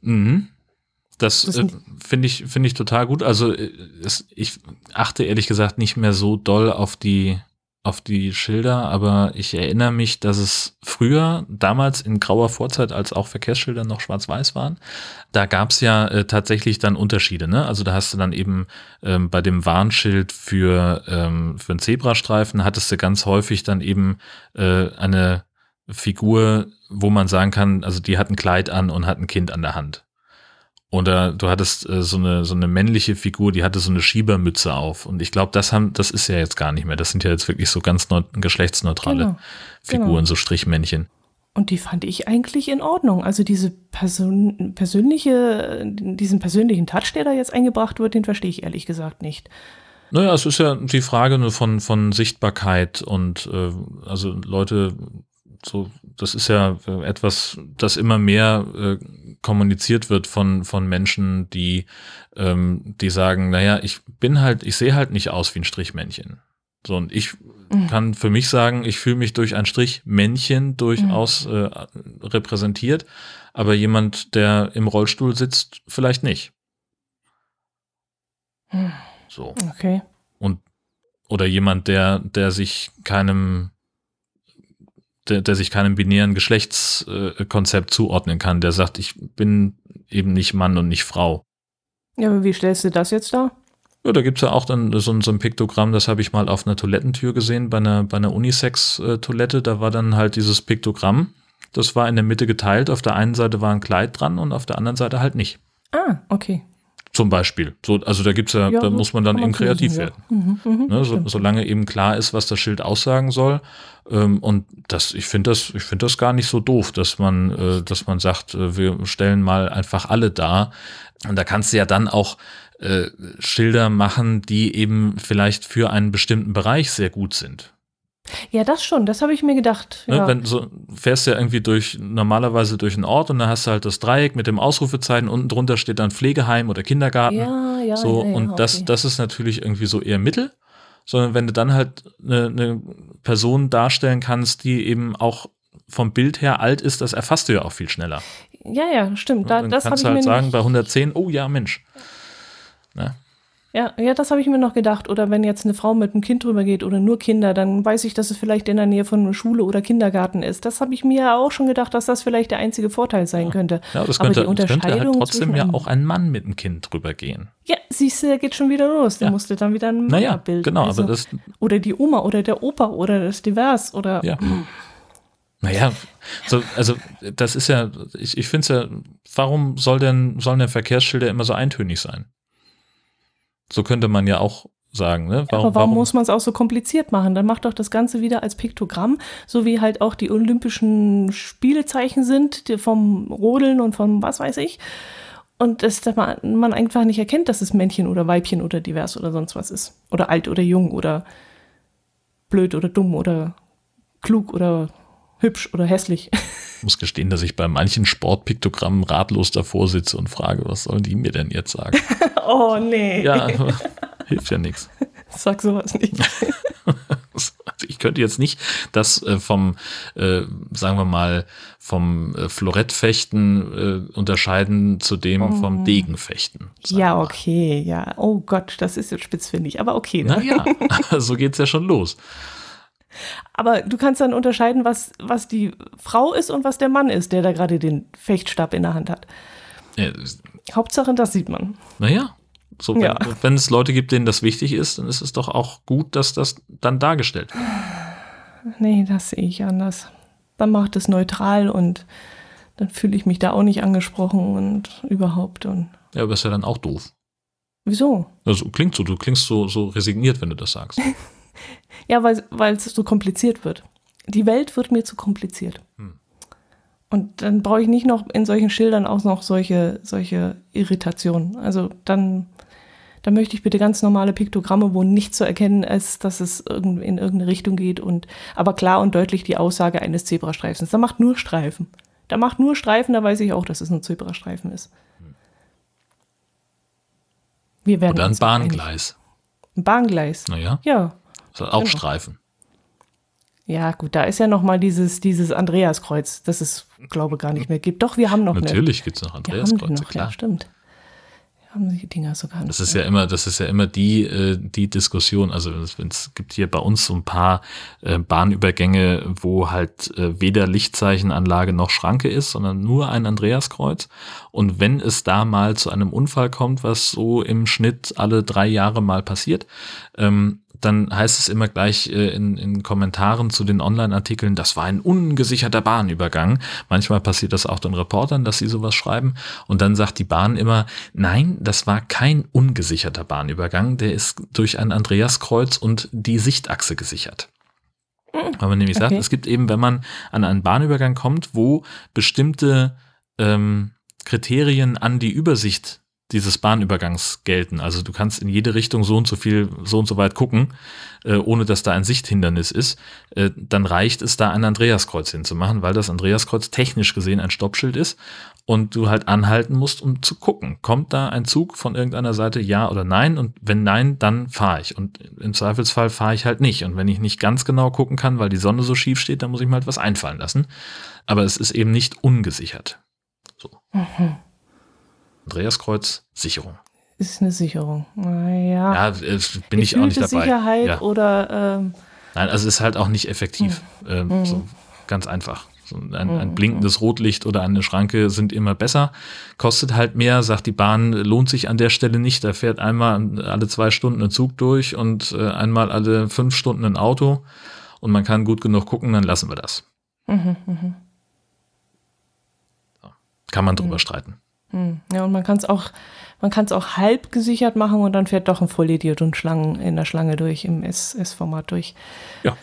Mhm. Das, das äh, finde ich, finde ich total gut. Also äh, es, ich achte ehrlich gesagt nicht mehr so doll auf die auf die Schilder, aber ich erinnere mich, dass es früher, damals in grauer Vorzeit, als auch Verkehrsschilder noch schwarz-weiß waren, da gab es ja äh, tatsächlich dann Unterschiede. Ne? Also da hast du dann eben ähm, bei dem Warnschild für, ähm, für einen Zebrastreifen, hattest du ganz häufig dann eben äh, eine Figur, wo man sagen kann, also die hat ein Kleid an und hat ein Kind an der Hand. Oder du hattest äh, so eine so eine männliche Figur, die hatte so eine Schiebermütze auf. Und ich glaube, das haben, das ist ja jetzt gar nicht mehr. Das sind ja jetzt wirklich so ganz geschlechtsneutrale genau, Figuren, genau. so Strichmännchen. Und die fand ich eigentlich in Ordnung. Also diese Person, persönliche, diesen persönlichen Touch, der da jetzt eingebracht wird, den verstehe ich ehrlich gesagt nicht. Naja, es ist ja die Frage nur von, von Sichtbarkeit und äh, also Leute, so, das ist ja etwas, das immer mehr äh, kommuniziert wird von, von Menschen, die, ähm, die sagen, naja, ich bin halt, ich sehe halt nicht aus wie ein Strichmännchen. So, und ich mhm. kann für mich sagen, ich fühle mich durch ein Strichmännchen durchaus mhm. äh, repräsentiert, aber jemand, der im Rollstuhl sitzt, vielleicht nicht. Mhm. So. Okay. Und oder jemand, der, der sich keinem der, der sich keinem binären Geschlechtskonzept zuordnen kann, der sagt, ich bin eben nicht Mann und nicht Frau. Ja, aber wie stellst du das jetzt da? Ja, da gibt es ja auch dann so, so ein Piktogramm, das habe ich mal auf einer Toilettentür gesehen, bei einer, bei einer Unisex-Toilette. Da war dann halt dieses Piktogramm. Das war in der Mitte geteilt. Auf der einen Seite war ein Kleid dran und auf der anderen Seite halt nicht. Ah, okay. Zum Beispiel. So, also da gibt's ja, ja da muss man dann eben kreativ werden. Mhm, mhm, ne, so, solange eben klar ist, was das Schild aussagen soll. Ähm, und das, ich finde das, ich finde das gar nicht so doof, dass man, äh, dass man sagt, äh, wir stellen mal einfach alle da. Und da kannst du ja dann auch äh, Schilder machen, die eben vielleicht für einen bestimmten Bereich sehr gut sind. Ja, das schon, das habe ich mir gedacht. Ne, ja. Wenn so fährst du ja irgendwie durch normalerweise durch einen Ort und dann hast du halt das Dreieck mit dem Ausrufezeichen, unten drunter steht dann Pflegeheim oder Kindergarten. Ja, ja, so, ja, ja, und okay. das, das ist natürlich irgendwie so eher Mittel, sondern wenn du dann halt eine, eine Person darstellen kannst, die eben auch vom Bild her alt ist, das erfasst du ja auch viel schneller. Ja, ja, stimmt. Da, dann das kannst du halt mir sagen, bei 110, oh ja, Mensch. Ne? Ja, ja, das habe ich mir noch gedacht. Oder wenn jetzt eine Frau mit einem Kind drüber geht oder nur Kinder, dann weiß ich, dass es vielleicht in der Nähe von einer Schule oder Kindergarten ist. Das habe ich mir ja auch schon gedacht, dass das vielleicht der einzige Vorteil sein könnte. Ja, das Aber könnte, die das könnte halt trotzdem ja auch ein Mann mit einem Kind drüber gehen. Ja, siehst du, da geht schon wieder los. Da Ja. musste dann wieder ein Naja, Männerbild. genau, also, aber das, Oder die Oma oder der Opa oder das Divers oder ja. Naja, so, also das ist ja, ich, ich finde es ja, warum soll denn, sollen denn Verkehrsschilder immer so eintönig sein? So könnte man ja auch sagen, ne? Aber warum, muss man es auch so kompliziert machen? Dann macht doch das Ganze wieder als Piktogramm, so wie halt auch die olympischen Spielezeichen sind, vom Rodeln und vom was weiß ich. Und dass da man man einfach nicht erkennt, dass es Männchen oder Weibchen oder divers oder sonst was ist. Oder alt oder jung oder blöd oder dumm oder klug oder hübsch oder hässlich. Ich muss gestehen, dass ich bei manchen Sportpiktogrammen ratlos davor sitze und frage, was sollen die mir denn jetzt sagen? Oh nee. Ja, hilft ja nichts. Sag sowas nicht. Ich könnte jetzt nicht das äh, vom, äh, sagen wir mal, vom äh, Florettfechten äh, unterscheiden zu dem vom Degenfechten. Ja, okay, ja. Oh Gott, das ist jetzt spitzfindig, aber okay. Ne? Naja, so geht's ja schon los. Aber du kannst dann unterscheiden, was, was die Frau ist und was der Mann ist, der da gerade den Fechtstab in der Hand hat. Äh, Hauptsache, das sieht man. naja, so, wenn, Ja. wenn es Leute gibt, denen das wichtig ist, dann ist es doch auch gut, dass das dann dargestellt wird. Nee, das sehe ich anders. Dann macht es neutral und dann fühle ich mich da auch nicht angesprochen und überhaupt. Und Ja, aber ist ja dann auch doof. wieso? Also klingt so, du klingst so, so resigniert, wenn du das sagst. Ja, weil es so kompliziert wird. Die Welt wird mir zu kompliziert. Hm. Und dann brauche ich nicht noch in solchen Schildern auch noch solche, solche Irritationen. Also dann, dann möchte ich bitte ganz normale Piktogramme, wo nicht zu erkennen ist, dass es in irgendeine Richtung geht und aber klar und deutlich die Aussage eines Zebrastreifens. Da macht nur Streifen. Da macht nur Streifen, da weiß ich auch, dass es ein Zebrastreifen ist. Wir werden Oder ein. Bahngleis. Ein Bahngleis. Naja, Ja. Hat auch Genau. Streifen. Ja, gut, da ist ja noch mal dieses, dieses Andreaskreuz, das es, glaube gar nicht mehr gibt. Doch, wir haben noch. Natürlich noch Wir haben die Andreaskreuze, noch, ja, klar. stimmt. Wir haben die Dinger sogar noch. Das ist ja immer, das ist ja immer die, äh, die Diskussion. Also es, es gibt hier bei uns so ein paar äh, Bahnübergänge, wo halt äh, weder Lichtzeichenanlage noch Schranke ist, sondern nur ein Andreaskreuz. Und wenn es da mal zu einem Unfall kommt, was so im Schnitt alle drei Jahre mal passiert, ähm, dann heißt es immer gleich äh, in, in Kommentaren zu den Online-Artikeln, das war ein ungesicherter Bahnübergang. Manchmal passiert das auch den Reportern, dass sie sowas schreiben. Und dann sagt die Bahn immer, nein, das war kein ungesicherter Bahnübergang, der ist durch ein Andreaskreuz und die Sichtachse gesichert. Weil man nämlich sagt, Okay. es gibt eben, wenn man an einen Bahnübergang kommt, wo bestimmte ähm, Kriterien an die Übersicht dieses Bahnübergangs gelten. Also du kannst in jede Richtung so und so viel, so und so weit gucken, äh, ohne dass da ein Sichthindernis ist. Äh, dann reicht es, da ein Andreaskreuz hinzumachen, weil das Andreaskreuz technisch gesehen ein Stoppschild ist und du halt anhalten musst, um zu gucken. Kommt da ein Zug von irgendeiner Seite, ja oder nein? Und wenn nein, dann fahre ich. Und im Zweifelsfall fahre ich halt nicht. Und wenn ich nicht ganz genau gucken kann, weil die Sonne so schief steht, dann muss ich mir halt was einfallen lassen. Aber es ist eben nicht ungesichert. So. Mhm. Andreaskreuz, Sicherung. Ist eine Sicherung. Naja. Ja, bin ich auch nicht dabei. Sicherheit Ja. oder ähm, Nein, also es ist halt auch nicht effektiv. Hm. Ähm, so ganz einfach. So ein, ein blinkendes Rotlicht oder eine Schranke sind immer besser. Kostet halt mehr, sagt die Bahn, lohnt sich an der Stelle nicht. Da fährt einmal alle zwei Stunden ein Zug durch und äh, einmal alle fünf Stunden ein Auto. Und man kann gut genug gucken, dann lassen wir das. mhm, Kann man drüber Hm. streiten. Hm. ja, und man kann es auch, Man kann es auch halb gesichert machen und dann fährt doch ein Vollidiot und Schlangen in der Schlange durch, im S-Format durch. Ja,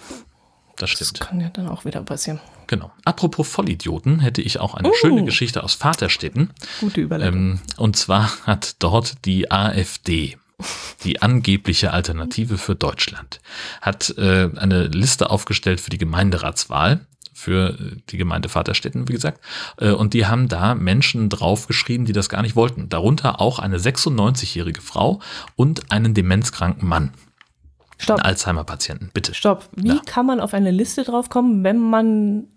das stimmt. Das kann ja dann auch wieder passieren. Genau. Apropos Vollidioten, hätte ich auch eine uh. schöne Geschichte aus Vaterstädten. Gute Überleitung. Ähm, und zwar hat dort die AfD die angebliche Alternative für Deutschland, hat äh, eine Liste aufgestellt für die Gemeinderatswahl für die Gemeinde Vaterstetten, wie gesagt. Äh, und die haben da Menschen draufgeschrieben, die das gar nicht wollten. Darunter auch eine 96-jährige Frau und einen demenzkranken Mann. Stopp. Alzheimer-Patienten, bitte. Stopp. Wie ja. kann man auf eine Liste draufkommen, wenn man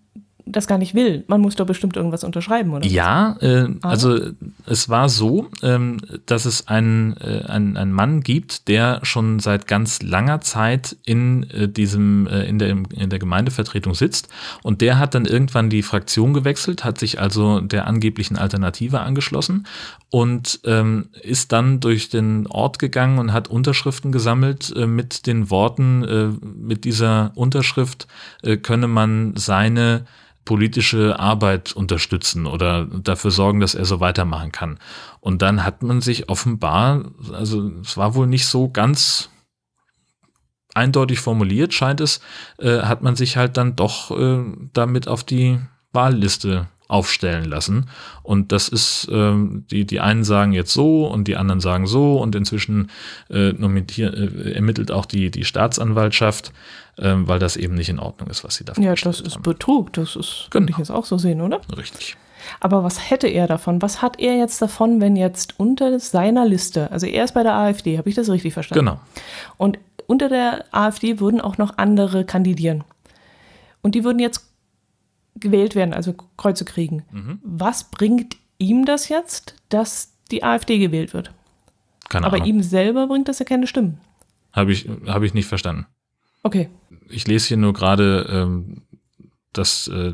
das gar nicht will. Man muss doch bestimmt irgendwas unterschreiben, oder? Ja, äh, ah. also es war so, ähm, dass es einen, äh, einen, einen Mann gibt, der schon seit ganz langer Zeit in äh, diesem, äh, in, der, in der Gemeindevertretung sitzt und der hat dann irgendwann die Fraktion gewechselt, hat sich also der angeblichen Alternative angeschlossen und ähm, ist dann durch den Ort gegangen und hat Unterschriften gesammelt äh, mit den Worten, äh, mit dieser Unterschrift äh, könne man seine politische Arbeit unterstützen oder dafür sorgen, dass er so weitermachen kann. Und dann hat man sich offenbar, also es war wohl nicht so ganz eindeutig formuliert, scheint es, äh, hat man sich halt dann doch äh, damit auf die Wahlliste aufstellen lassen. Und das ist, ähm, die, die einen sagen jetzt so und die anderen sagen so und inzwischen äh, äh, ermittelt auch die, die Staatsanwaltschaft, äh, weil das eben nicht in Ordnung ist, was sie da Ja, das ist haben. Betrug, das ist, genau. könnte ich jetzt auch so sehen, oder? Richtig. Aber was hätte er davon? Was hat er jetzt davon, wenn jetzt unter seiner Liste, also er ist bei der AfD, habe ich das richtig verstanden? Genau. Und unter der AfD würden auch noch andere kandidieren. Und die würden jetzt gewählt werden, also Kreuze kriegen. Mhm. Was bringt ihm das jetzt, dass die AfD gewählt wird? Keine Aber Ahnung. ihm selber bringt das ja keine Stimmen. Habe ich, hab ich nicht verstanden. Okay. Ich lese hier nur gerade, ähm, dass äh,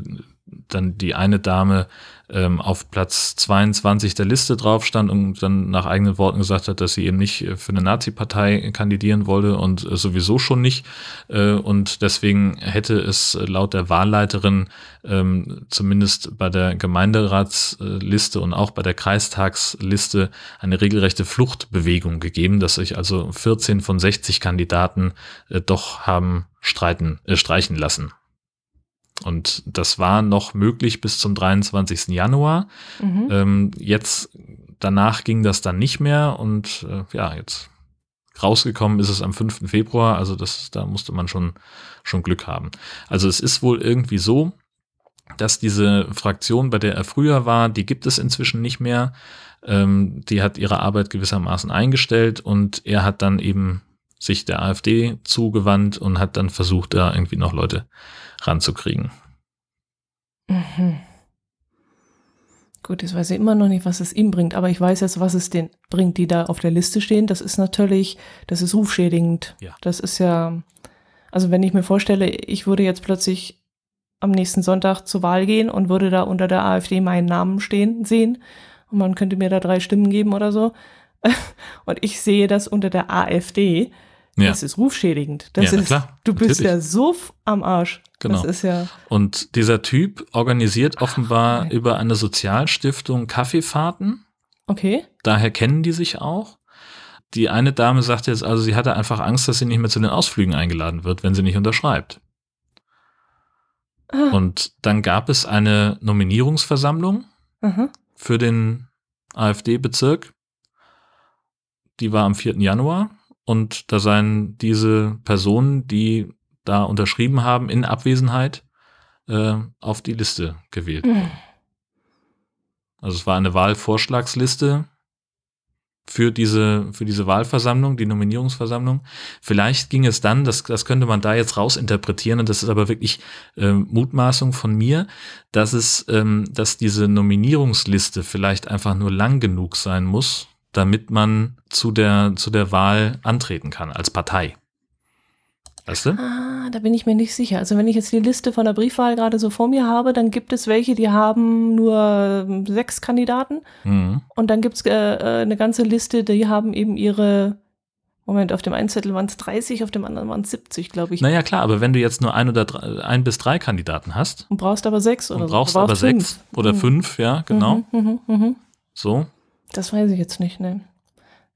dann die eine Dame ähm, auf Platz 22 der Liste drauf stand und dann nach eigenen Worten gesagt hat, dass sie eben nicht äh, für eine Nazi-Partei kandidieren wollte und äh, sowieso schon nicht. Äh, und deswegen hätte es laut der Wahlleiterin ähm, zumindest bei der Gemeinderatsliste und auch bei der Kreistagsliste eine regelrechte Fluchtbewegung gegeben, dass sich also 14 von 60 Kandidaten äh, doch haben streiten, äh, streichen lassen. Und das war noch möglich bis zum 23. Januar. Mhm. Ähm, jetzt, danach ging das dann nicht mehr und äh, ja, jetzt rausgekommen ist es am 5. Februar, also das, da musste man schon, schon Glück haben. Also es ist wohl irgendwie so, dass diese Fraktion, bei der er früher war, die gibt es inzwischen nicht mehr. Ähm, die hat ihre Arbeit gewissermaßen eingestellt und er hat dann eben sich der AfD zugewandt und hat dann versucht, da irgendwie noch Leute ranzukriegen. Mhm. Gut, jetzt weiß ich immer noch nicht, was es ihm bringt, aber ich weiß jetzt, was es den bringt, die da auf der Liste stehen. Das ist natürlich, das ist rufschädigend. Ja. Das ist ja, also wenn ich mir vorstelle, ich würde jetzt plötzlich am nächsten Sonntag zur Wahl gehen und würde da unter der AfD meinen Namen stehen, sehen und man könnte mir da drei Stimmen geben oder so. Und ich sehe das unter der AfD, ja. Das ist rufschädigend. Das ja, ist, klar, du bist natürlich. ja so am Arsch. Genau. Das ist ja Und dieser Typ organisiert offenbar Ach, über eine Sozialstiftung Kaffeefahrten. Okay. Daher kennen die sich auch. Die eine Dame sagt jetzt, also sie hatte einfach Angst, dass sie nicht mehr zu den Ausflügen eingeladen wird, wenn sie nicht unterschreibt. Ah. Und dann gab es eine Nominierungsversammlung Aha. für den AfD-Bezirk. Die war am 4. Januar. Und da seien diese Personen, die da unterschrieben haben, in Abwesenheit äh, auf die Liste gewählt. Mhm. Also es war eine Wahlvorschlagsliste für diese, für diese Wahlversammlung, die Nominierungsversammlung. Vielleicht ging es dann, das, das könnte man da jetzt rausinterpretieren, und das ist aber wirklich äh, Mutmaßung von mir, dass es, ähm, dass diese Nominierungsliste vielleicht einfach nur lang genug sein muss, damit man zu der, zu der Wahl antreten kann als Partei. Weißt du? Ah, da bin ich mir nicht sicher. Also wenn ich jetzt die Liste von der Briefwahl gerade so vor mir habe, dann gibt es welche, die haben nur ähm, sechs Kandidaten. Mhm. Und dann gibt es äh, äh, eine ganze Liste, die haben eben ihre, Moment, auf dem einen Zettel waren es 30, auf dem anderen waren es 70, glaube ich. Naja, klar, aber wenn du jetzt nur ein oder drei, ein bis drei Kandidaten hast. Und brauchst aber sechs oder und brauchst so. aber fünf. sechs oder mhm. fünf, ja, genau. Mhm, mh, mh. So. Das weiß ich jetzt nicht, ne.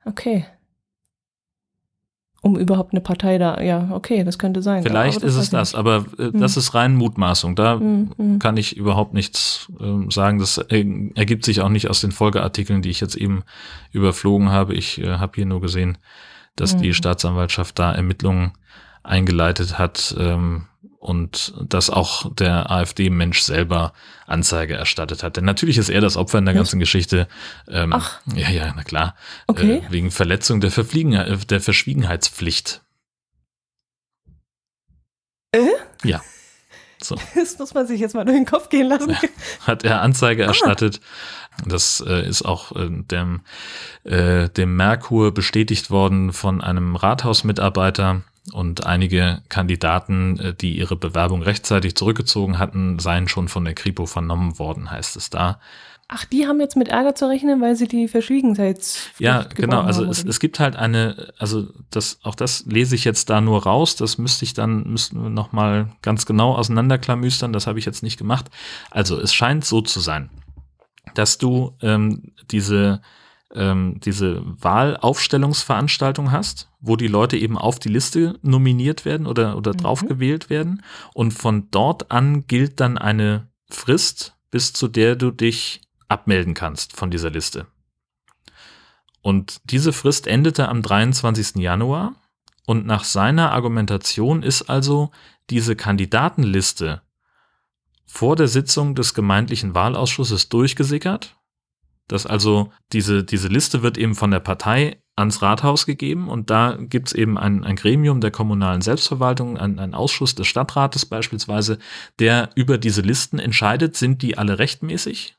Okay. Um überhaupt eine Partei da, ja, okay, das könnte sein. Vielleicht ist es das, aber äh, hm. das ist rein Mutmaßung. Da hm, hm. kann ich überhaupt nichts äh, sagen. Das äh, ergibt sich auch nicht aus den Folgeartikeln, die ich jetzt eben überflogen habe. Ich äh, habe hier nur gesehen, dass die hm. Staatsanwaltschaft da Ermittlungen eingeleitet hat. Ähm, und dass auch der AfD-Mensch selber Anzeige erstattet hat. Denn natürlich ist er das Opfer in der ganzen Geschichte. Ähm, Ach. Ja, ja, na klar. Okay. Äh, wegen Verletzung der, der Verschwiegenheitspflicht. Äh? Ja. So. Das muss man sich jetzt mal durch den Kopf gehen lassen. Hat er Anzeige ah. erstattet. Das äh, ist auch äh, dem, äh, dem Merkur bestätigt worden von einem Rathausmitarbeiter und einige Kandidaten, äh, die ihre Bewerbung rechtzeitig zurückgezogen hatten, seien schon von der Kripo vernommen worden, heißt es da. Ach, die haben jetzt mit Ärger zu rechnen, weil sie die Verschwiegenheits. Ja, genau. Also es, es gibt halt eine, also das, auch das lese ich jetzt da nur raus. Das müsste ich dann, müssten wir nochmal ganz genau auseinanderklamüstern. Das habe ich jetzt nicht gemacht. Also es scheint so zu sein, dass du ähm, diese ähm, diese Wahlaufstellungsveranstaltung hast, wo die Leute eben auf die Liste nominiert werden oder, oder mhm. drauf gewählt werden. Und von dort an gilt dann eine Frist, bis zu der du dich abmelden kannst von dieser Liste. Und diese Frist endete am 23. Januar. Und nach seiner Argumentation ist also diese Kandidatenliste vor der Sitzung des gemeindlichen Wahlausschusses durchgesickert dass also diese, diese Liste wird eben von der Partei ans Rathaus gegeben und da gibt es eben ein, ein Gremium der kommunalen Selbstverwaltung, ein, ein Ausschuss des Stadtrates beispielsweise, der über diese Listen entscheidet, sind die alle rechtmäßig?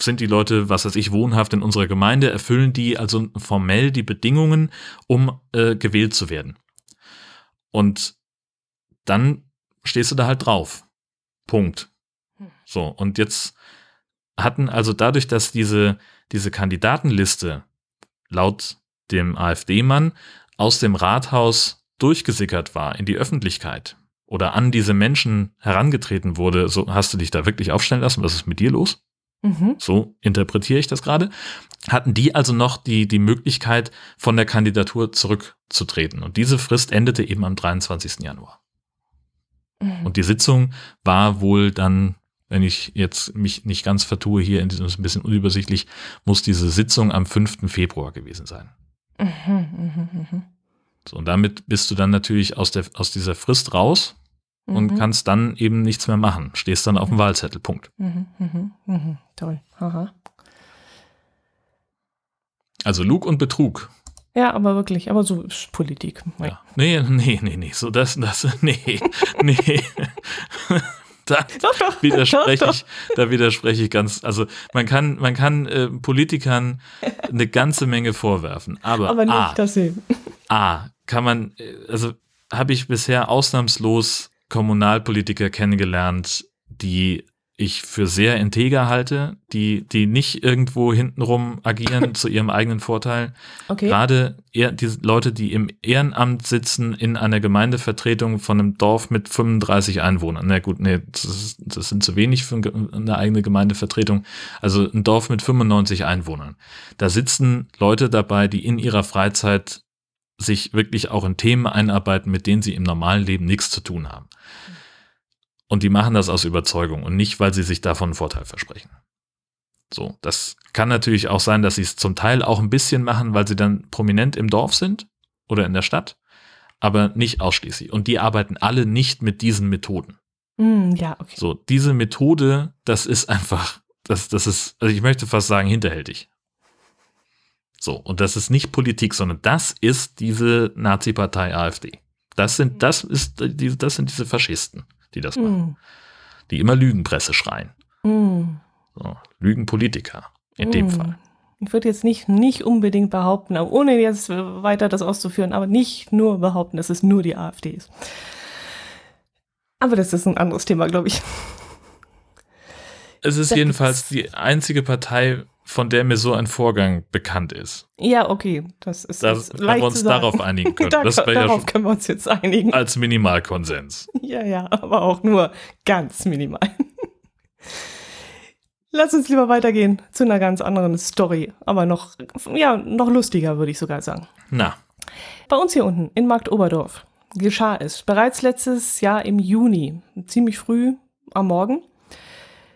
Sind die Leute, was weiß ich, wohnhaft in unserer Gemeinde, erfüllen die also formell die Bedingungen, um äh, gewählt zu werden? Und dann stehst du da halt drauf. Punkt. Hm. So, und jetzt hatten also dadurch, dass diese, diese Kandidatenliste laut dem AfD-Mann aus dem Rathaus durchgesickert war in die Öffentlichkeit oder an diese Menschen herangetreten wurde, so hast du dich da wirklich aufstellen lassen, was ist mit dir los? Mhm. So interpretiere ich das gerade. Hatten die also noch die, die Möglichkeit, von der Kandidatur zurückzutreten. Und diese Frist endete eben am 23. Januar. Mhm. Und die Sitzung war wohl dann wenn ich jetzt mich nicht ganz vertue hier, in diesem ein bisschen unübersichtlich, muss diese Sitzung am 5. Februar gewesen sein. Mhm, mh, mh. So, und damit bist du dann natürlich aus, der, aus dieser Frist raus mhm. und kannst dann eben nichts mehr machen. Stehst dann auf dem mhm. Wahlzettel. Punkt. Mhm, mhm, mhm. Toll. Aha. Also Lug und Betrug. Ja, aber wirklich, aber so ist Politik. Ja. Nee, nee, nee, nee, so das, das, nee, nee da doch, doch, widerspreche doch, ich, da widerspreche ich ganz, also man kann, man kann äh, Politikern eine ganze Menge vorwerfen, aber, aber nicht A, das sehen. A, kann man, äh, also habe ich bisher ausnahmslos Kommunalpolitiker kennengelernt, die ich für sehr integer halte, die, die nicht irgendwo hintenrum agieren zu ihrem eigenen Vorteil. Okay. Gerade eher die Leute, die im Ehrenamt sitzen in einer Gemeindevertretung von einem Dorf mit 35 Einwohnern. Na gut, nee, das, das sind zu wenig für eine eigene Gemeindevertretung. Also ein Dorf mit 95 Einwohnern. Da sitzen Leute dabei, die in ihrer Freizeit sich wirklich auch in Themen einarbeiten, mit denen sie im normalen Leben nichts zu tun haben. Und die machen das aus Überzeugung und nicht, weil sie sich davon einen Vorteil versprechen. So, das kann natürlich auch sein, dass sie es zum Teil auch ein bisschen machen, weil sie dann prominent im Dorf sind oder in der Stadt, aber nicht ausschließlich. Und die arbeiten alle nicht mit diesen Methoden. Mm, ja, okay. So, diese Methode, das ist einfach, das, das ist, also ich möchte fast sagen, hinterhältig. So, und das ist nicht Politik, sondern das ist diese Nazi-Partei AfD. Das sind, das ist, das sind diese Faschisten die das machen. Mm. Die immer Lügenpresse schreien. Mm. So, Lügenpolitiker in mm. dem Fall. Ich würde jetzt nicht, nicht unbedingt behaupten, ohne jetzt weiter das auszuführen, aber nicht nur behaupten, dass es nur die AfD ist. Aber das ist ein anderes Thema, glaube ich. Es ist das jedenfalls die einzige Partei, von der mir so ein Vorgang bekannt ist. Ja, okay, das ist das, wenn wir uns darauf einigen können. da, das darauf ja können wir uns jetzt einigen. Als Minimalkonsens. Ja, ja, aber auch nur ganz minimal. Lass uns lieber weitergehen zu einer ganz anderen Story. Aber noch, ja, noch lustiger, würde ich sogar sagen. Na. Bei uns hier unten in Marktoberdorf geschah es bereits letztes Jahr im Juni, ziemlich früh am Morgen.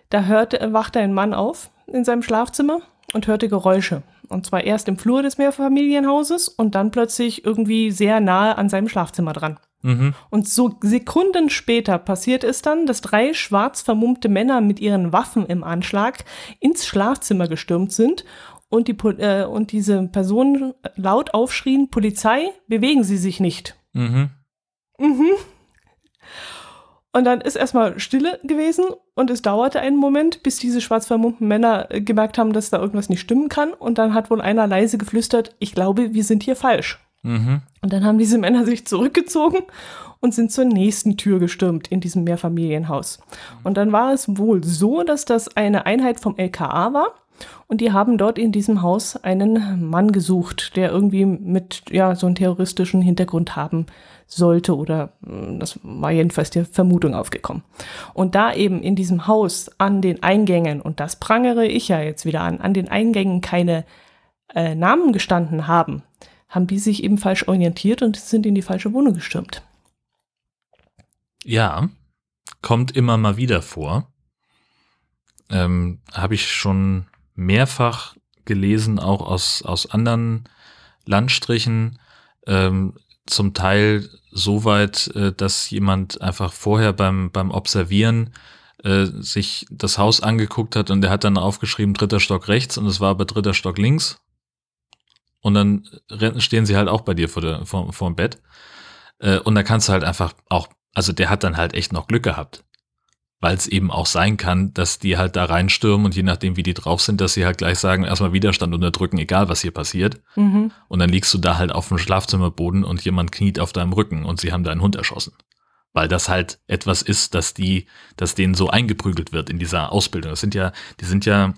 Da hörte, wachte ein Mann auf in seinem Schlafzimmer und hörte Geräusche. Und zwar erst im Flur des Mehrfamilienhauses und dann plötzlich irgendwie sehr nahe an seinem Schlafzimmer dran. Mhm. Und so Sekunden später passiert es dann, dass drei schwarz vermummte Männer mit ihren Waffen im Anschlag ins Schlafzimmer gestürmt sind und, die, äh, und diese Personen laut aufschrien, Polizei, bewegen Sie sich nicht. Mhm. Mhm. Und dann ist erstmal Stille gewesen und es dauerte einen Moment, bis diese schwarz vermummten Männer äh, gemerkt haben, dass da irgendwas nicht stimmen kann. Und dann hat wohl einer leise geflüstert, ich glaube, wir sind hier falsch. Mhm. Und dann haben diese Männer sich zurückgezogen und sind zur nächsten Tür gestürmt in diesem Mehrfamilienhaus. Und dann war es wohl so, dass das eine Einheit vom LKA war. Und die haben dort in diesem Haus einen Mann gesucht, der irgendwie mit ja so einen terroristischen Hintergrund haben sollte oder äh, das war jedenfalls die Vermutung aufgekommen. Und da eben in diesem Haus an den Eingängen, und das prangere ich ja jetzt wieder an, an den Eingängen keine äh, Namen gestanden haben, haben die sich eben falsch orientiert und sind in die falsche Wohnung gestürmt. Ja, kommt immer mal wieder vor. Ähm, Habe ich schon mehrfach gelesen, auch aus, aus anderen Landstrichen. Ähm, zum Teil so weit, äh, dass jemand einfach vorher beim, beim Observieren äh, sich das Haus angeguckt hat und der hat dann aufgeschrieben, dritter Stock rechts und es war aber dritter Stock links. Und dann stehen sie halt auch bei dir vor, der, vor, vor dem Bett. Äh, und da kannst du halt einfach auch, also der hat dann halt echt noch Glück gehabt weil es eben auch sein kann, dass die halt da reinstürmen und je nachdem, wie die drauf sind, dass sie halt gleich sagen, erstmal Widerstand unterdrücken, egal was hier passiert. Mhm. Und dann liegst du da halt auf dem Schlafzimmerboden und jemand kniet auf deinem Rücken und sie haben deinen Hund erschossen. Weil das halt etwas ist, dass die, dass denen so eingeprügelt wird in dieser Ausbildung. Das sind ja, die sind ja,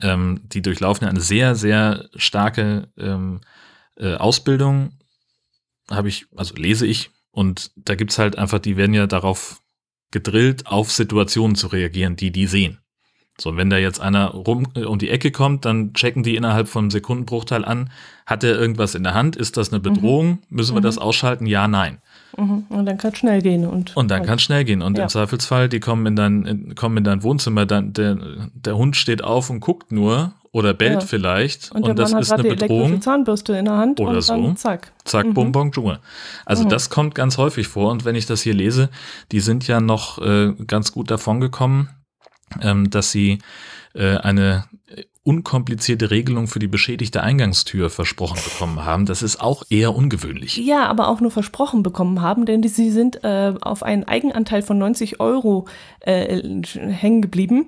ähm, die durchlaufen ja eine sehr, sehr starke ähm, äh, Ausbildung, habe ich, also lese ich, und da gibt's halt einfach, die werden ja darauf gedrillt, auf Situationen zu reagieren, die die sehen. So, wenn da jetzt einer rum äh, um die Ecke kommt, dann checken die innerhalb von einem Sekundenbruchteil an, hat er irgendwas in der Hand? Ist das eine mhm. Bedrohung? Mhm. Müssen wir mhm. das ausschalten? Ja, nein. Mhm. Und dann kann es schnell gehen. Und, und dann kann es schnell gehen. Und ja. im Zweifelsfall, die kommen in dein, in, kommen in dein Wohnzimmer, dann, der, der Hund steht auf und guckt nur oder bellt ja. vielleicht. Und, und das ist eine Bedrohung. Zahnbürste in der Hand oder so. zack. Zack, mhm. bum, bong, Dschungel. Also mhm. das kommt ganz häufig vor. Und wenn ich das hier lese, die sind ja noch äh, ganz gut davon gekommen, ähm, dass sie äh, eine unkomplizierte Regelung für die beschädigte Eingangstür versprochen bekommen haben. Das ist auch eher ungewöhnlich. Ja, aber auch nur versprochen bekommen haben, denn die, sie sind äh, auf einen Eigenanteil von 90 Euro äh, hängen geblieben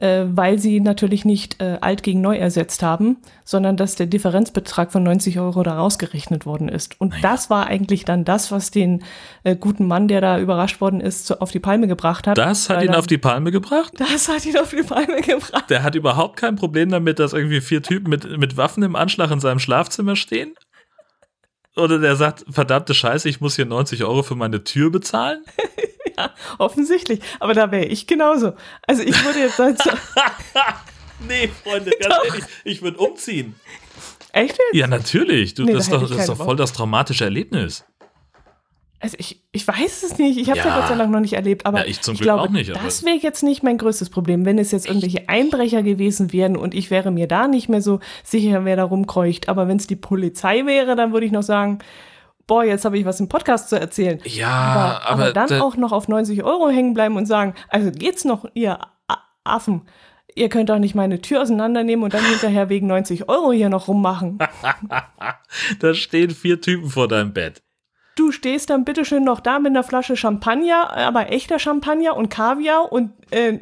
äh, weil sie natürlich nicht äh, alt gegen neu ersetzt haben, sondern dass der Differenzbetrag von 90 Euro da rausgerechnet worden ist. Und naja. das war eigentlich dann das, was den äh, guten Mann, der da überrascht worden ist, so auf die Palme gebracht hat. Das hat ihn dann, auf die Palme gebracht? Das hat ihn auf die Palme gebracht. Der hat überhaupt kein Problem damit, dass irgendwie vier Typen mit, mit Waffen im Anschlag in seinem Schlafzimmer stehen? Oder der sagt, verdammte Scheiße, ich muss hier 90 Euro für meine Tür bezahlen? ja, offensichtlich. Aber da wäre ich genauso. Also ich würde jetzt sagen. So nee, Freunde, ganz doch. ehrlich, ich würde umziehen. Echt jetzt? Ja, natürlich. Du, nee, das, da ist, doch, das ist doch voll das traumatische Erlebnis. Also ich, ich weiß es nicht. Ich habe es ja. ja Gott sei Dank noch nicht erlebt. Aber ja, ich zum ich Glück glaube, auch nicht. Das wäre jetzt nicht mein größtes Problem, wenn es jetzt irgendwelche Einbrecher gewesen wären und ich wäre mir da nicht mehr so sicher, wer da rumkreucht. Aber wenn es die Polizei wäre, dann würde ich noch sagen, boah, jetzt habe ich was im Podcast zu erzählen. Ja, aber, aber, aber dann da, auch noch auf 90 Euro hängen bleiben und sagen, also geht's noch, ihr Affen? Ihr könnt doch nicht meine Tür auseinandernehmen und dann hinterher wegen 90 Euro hier noch rummachen. da stehen vier Typen vor deinem Bett. Du stehst dann bitteschön noch da mit einer Flasche Champagner, aber echter Champagner und Kaviar und äh,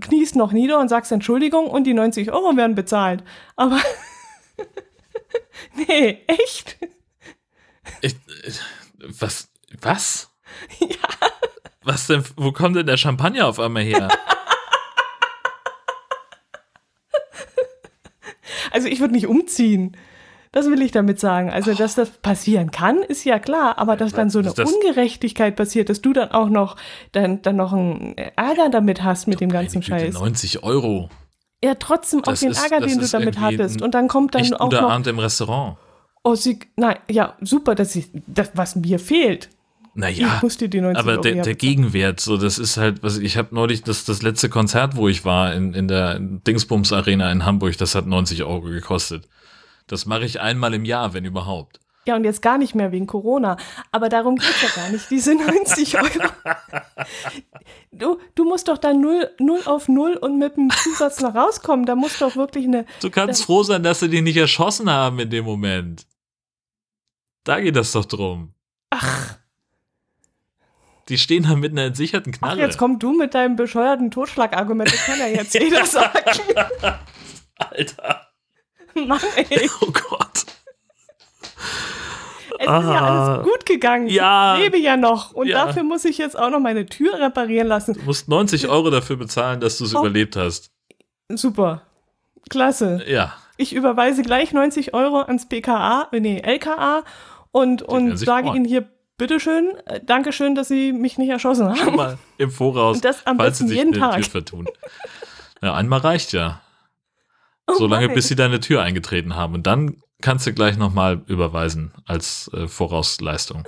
kniest noch nieder und sagst Entschuldigung und die 90 Euro werden bezahlt. Aber nee, echt? Ich, was? Was? Ja. Was denn? Wo kommt denn der Champagner auf einmal her? Also ich würde nicht umziehen. Das will ich damit sagen. Also, dass das passieren kann, ist ja klar, aber dass dann so eine Ungerechtigkeit passiert, dass du dann auch noch dann, dann noch einen Ärger damit hast mit dem ganzen Scheiß. 90 Euro. Ja, trotzdem auch den ist, Ärger, den du damit hattest. Und dann kommt dann auch noch. Abend im Restaurant. Oh, sie, nein, ja, super, dass ich, das, was mir fehlt. Naja, aber der, der Gegenwert, so das ist halt, was ich habe neulich das, das letzte Konzert, wo ich war in, in der Dingsbums Arena in Hamburg, das hat 90 Euro gekostet. Das mache ich einmal im Jahr, wenn überhaupt. Ja, und jetzt gar nicht mehr wegen Corona. Aber darum geht es ja gar nicht, diese 90 Euro. Du, du musst doch dann null, null auf null und mit dem Zusatz noch rauskommen. Da muss doch wirklich eine. Du kannst froh sein, dass sie dich nicht erschossen haben in dem Moment. Da geht das doch drum. Ach. Die stehen da mit einer entsicherten Knarre. Ach, jetzt komm du mit deinem bescheuerten Totschlagargument. Das kann ja jetzt jeder sagen. Alter. Mann, ey. Oh Gott. Es ah, ist ja alles ah. gut gegangen. Ja. Ich lebe ja noch. Und ja. dafür muss ich jetzt auch noch meine Tür reparieren lassen. Du musst 90 Euro dafür bezahlen, dass du es oh. überlebt hast. Super. Klasse. Ja. Ich überweise gleich 90 Euro ans BKA, nee, LKA und, und sage freuen. Ihnen hier bitteschön, äh, Dankeschön, dass Sie mich nicht erschossen haben. Schon mal im Voraus, Und das am falls besten Sie sich jeden Tag. Tür vertun. Ja, einmal reicht ja. Oh Solange bis Sie deine Tür eingetreten haben. Und dann kannst du gleich nochmal überweisen als äh, Vorausleistung.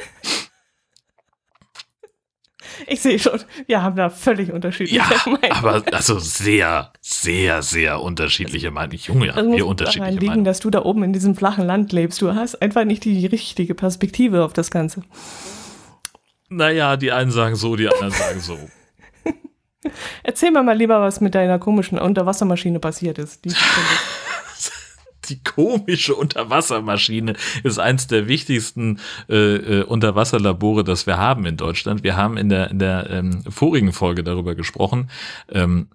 Ich sehe schon, wir haben da völlig unterschiedliche ja, Meinungen. Aber also sehr, sehr, sehr unterschiedliche Meinungen. Junge, ja, wir unterschiedliche liegen, Meinungen. dass du da oben in diesem flachen Land lebst. Du hast einfach nicht die richtige Perspektive auf das Ganze. Naja, die einen sagen so, die anderen sagen so. Erzähl mir mal lieber, was mit deiner komischen Unterwassermaschine passiert ist. Die die komische Unterwassermaschine ist eins der wichtigsten äh, äh, Unterwasserlabore, das wir haben in Deutschland. Wir haben in der, in der ähm, vorigen Folge darüber gesprochen. Ähm,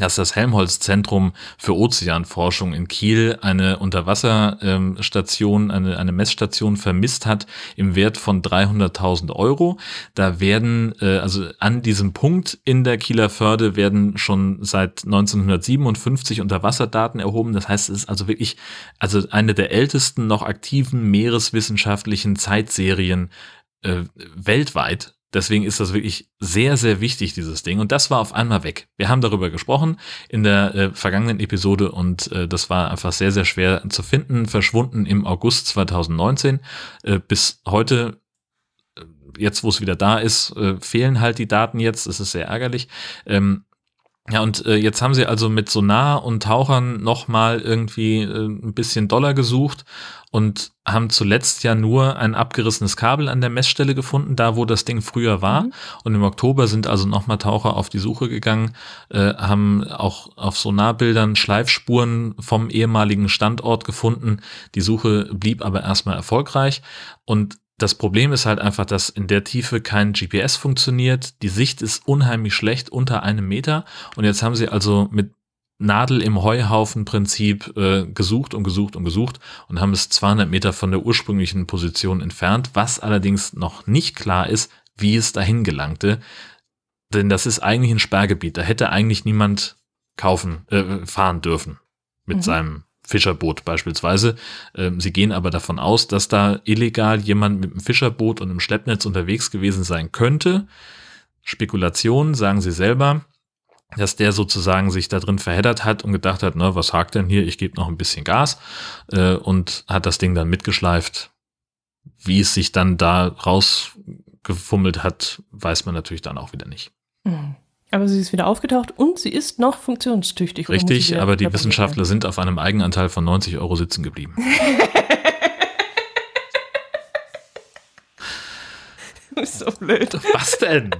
dass das Helmholtz-Zentrum für Ozeanforschung in Kiel eine Unterwasserstation, eine, eine Messstation vermisst hat im Wert von 300.000 Euro. Da werden, äh, also an diesem Punkt in der Kieler Förde werden schon seit 1957 Unterwasserdaten erhoben. Das heißt, es ist also wirklich, also eine der ältesten noch aktiven meereswissenschaftlichen Zeitserien äh, weltweit Deswegen ist das wirklich sehr, sehr wichtig, dieses Ding. Und das war auf einmal weg. Wir haben darüber gesprochen in der äh, vergangenen Episode und äh, das war einfach sehr, sehr schwer zu finden. Verschwunden im August 2019. Äh, bis heute, äh, jetzt wo es wieder da ist, äh, fehlen halt die Daten jetzt. Das ist sehr ärgerlich. Ähm, ja, und äh, jetzt haben sie also mit Sonar und Tauchern nochmal irgendwie äh, ein bisschen Dollar gesucht und haben zuletzt ja nur ein abgerissenes Kabel an der Messstelle gefunden, da wo das Ding früher war. Mhm. Und im Oktober sind also nochmal Taucher auf die Suche gegangen, äh, haben auch auf Sonarbildern Schleifspuren vom ehemaligen Standort gefunden. Die Suche blieb aber erstmal erfolgreich. Und das Problem ist halt einfach, dass in der Tiefe kein GPS funktioniert. Die Sicht ist unheimlich schlecht unter einem Meter. Und jetzt haben sie also mit Nadel im Heuhaufen Prinzip äh, gesucht und gesucht und gesucht und haben es 200 Meter von der ursprünglichen Position entfernt, was allerdings noch nicht klar ist, wie es dahin gelangte. Denn das ist eigentlich ein Sperrgebiet. Da hätte eigentlich niemand kaufen, äh, fahren dürfen mit mhm. seinem Fischerboot beispielsweise. Ähm, sie gehen aber davon aus, dass da illegal jemand mit einem Fischerboot und einem Schleppnetz unterwegs gewesen sein könnte. Spekulation, sagen sie selber, dass der sozusagen sich da drin verheddert hat und gedacht hat, na, was hakt denn hier? Ich gebe noch ein bisschen Gas äh, und hat das Ding dann mitgeschleift. Wie es sich dann da rausgefummelt hat, weiß man natürlich dann auch wieder nicht. Mhm. Aber sie ist wieder aufgetaucht und sie ist noch funktionstüchtig. Richtig, aber die Wissenschaftler sind auf einem Eigenanteil von 90 Euro sitzen geblieben. du bist so blöd. Was denn?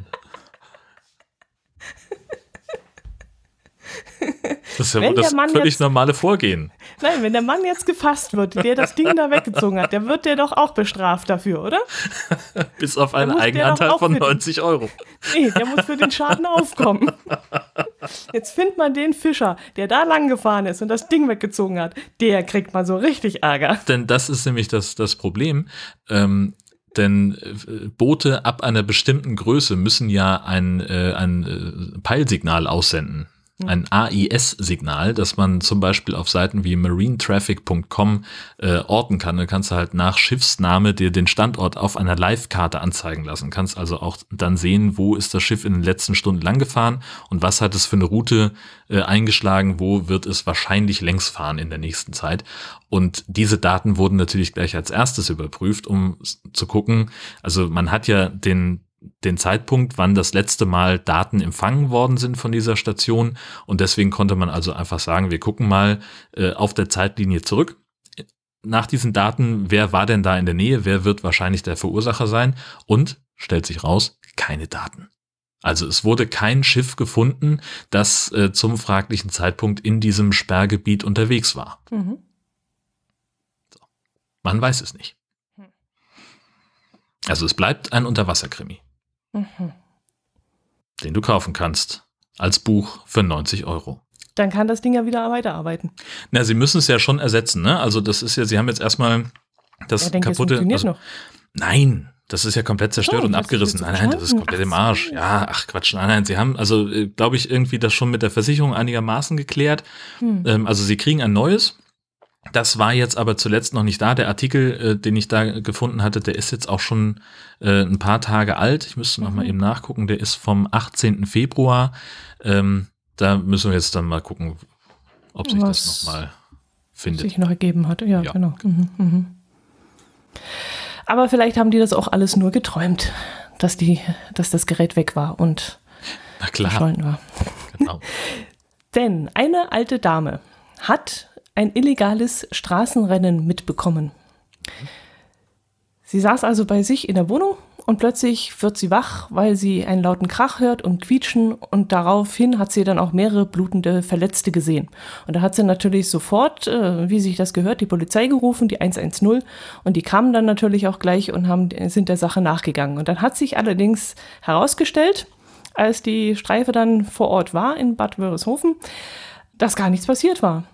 Das ist ja das völlig normale Vorgehen. Nein, wenn der Mann jetzt gefasst wird, der das Ding da weggezogen hat, der wird der doch auch bestraft dafür, oder? Bis auf einen Eigenanteil von 90 Euro. Nee, der muss für den Schaden aufkommen. Jetzt findet man den Fischer, der da lang gefahren ist und das Ding weggezogen hat. Der kriegt mal so richtig Ärger. Denn das ist nämlich das, das Problem. Ähm, denn äh, Boote ab einer bestimmten Größe müssen ja ein, äh, ein äh, Peilsignal aussenden ein AIS-Signal, das man zum Beispiel auf Seiten wie marinetraffic.com äh, orten kann. Da kannst du halt nach Schiffsname dir den Standort auf einer Live-Karte anzeigen lassen. Kannst also auch dann sehen, wo ist das Schiff in den letzten Stunden lang gefahren und was hat es für eine Route äh, eingeschlagen, wo wird es wahrscheinlich längs fahren in der nächsten Zeit. Und diese Daten wurden natürlich gleich als erstes überprüft, um zu gucken. Also man hat ja den den Zeitpunkt, wann das letzte Mal Daten empfangen worden sind von dieser Station. Und deswegen konnte man also einfach sagen, wir gucken mal äh, auf der Zeitlinie zurück. Nach diesen Daten, wer war denn da in der Nähe, wer wird wahrscheinlich der Verursacher sein? Und, stellt sich raus, keine Daten. Also es wurde kein Schiff gefunden, das äh, zum fraglichen Zeitpunkt in diesem Sperrgebiet unterwegs war. Mhm. So. Man weiß es nicht. Hm. Also es bleibt ein Unterwasserkrimi. Mhm. Den du kaufen kannst. Als Buch für 90 Euro. Dann kann das Ding ja wieder weiterarbeiten. Na, sie müssen es ja schon ersetzen, ne? Also, das ist ja, sie haben jetzt erstmal das ja, denke, kaputte. Das also, noch. Nein, das ist ja komplett zerstört oh, und abgerissen. Nein, nein, das ist komplett im Arsch. Ja, ach Quatsch, nein, nein. Sie haben, also, äh, glaube ich, irgendwie das schon mit der Versicherung einigermaßen geklärt. Hm. Ähm, also, sie kriegen ein neues. Das war jetzt aber zuletzt noch nicht da. Der Artikel, äh, den ich da gefunden hatte, der ist jetzt auch schon äh, ein paar Tage alt. Ich müsste noch mhm. mal eben nachgucken. Der ist vom 18. Februar. Ähm, da müssen wir jetzt dann mal gucken, ob sich Was das noch mal findet. Sich noch ergeben hat. Ja, ja. genau. Mhm, mhm. Aber vielleicht haben die das auch alles nur geträumt, dass die, dass das Gerät weg war und Na klar. war. Genau. Denn eine alte Dame hat ein illegales Straßenrennen mitbekommen. Sie saß also bei sich in der Wohnung und plötzlich wird sie wach, weil sie einen lauten Krach hört und quietschen und daraufhin hat sie dann auch mehrere blutende Verletzte gesehen. Und da hat sie natürlich sofort, äh, wie sich das gehört, die Polizei gerufen, die 110 und die kamen dann natürlich auch gleich und haben, sind der Sache nachgegangen. Und dann hat sich allerdings herausgestellt, als die Streife dann vor Ort war in Bad Wörishofen, dass gar nichts passiert war.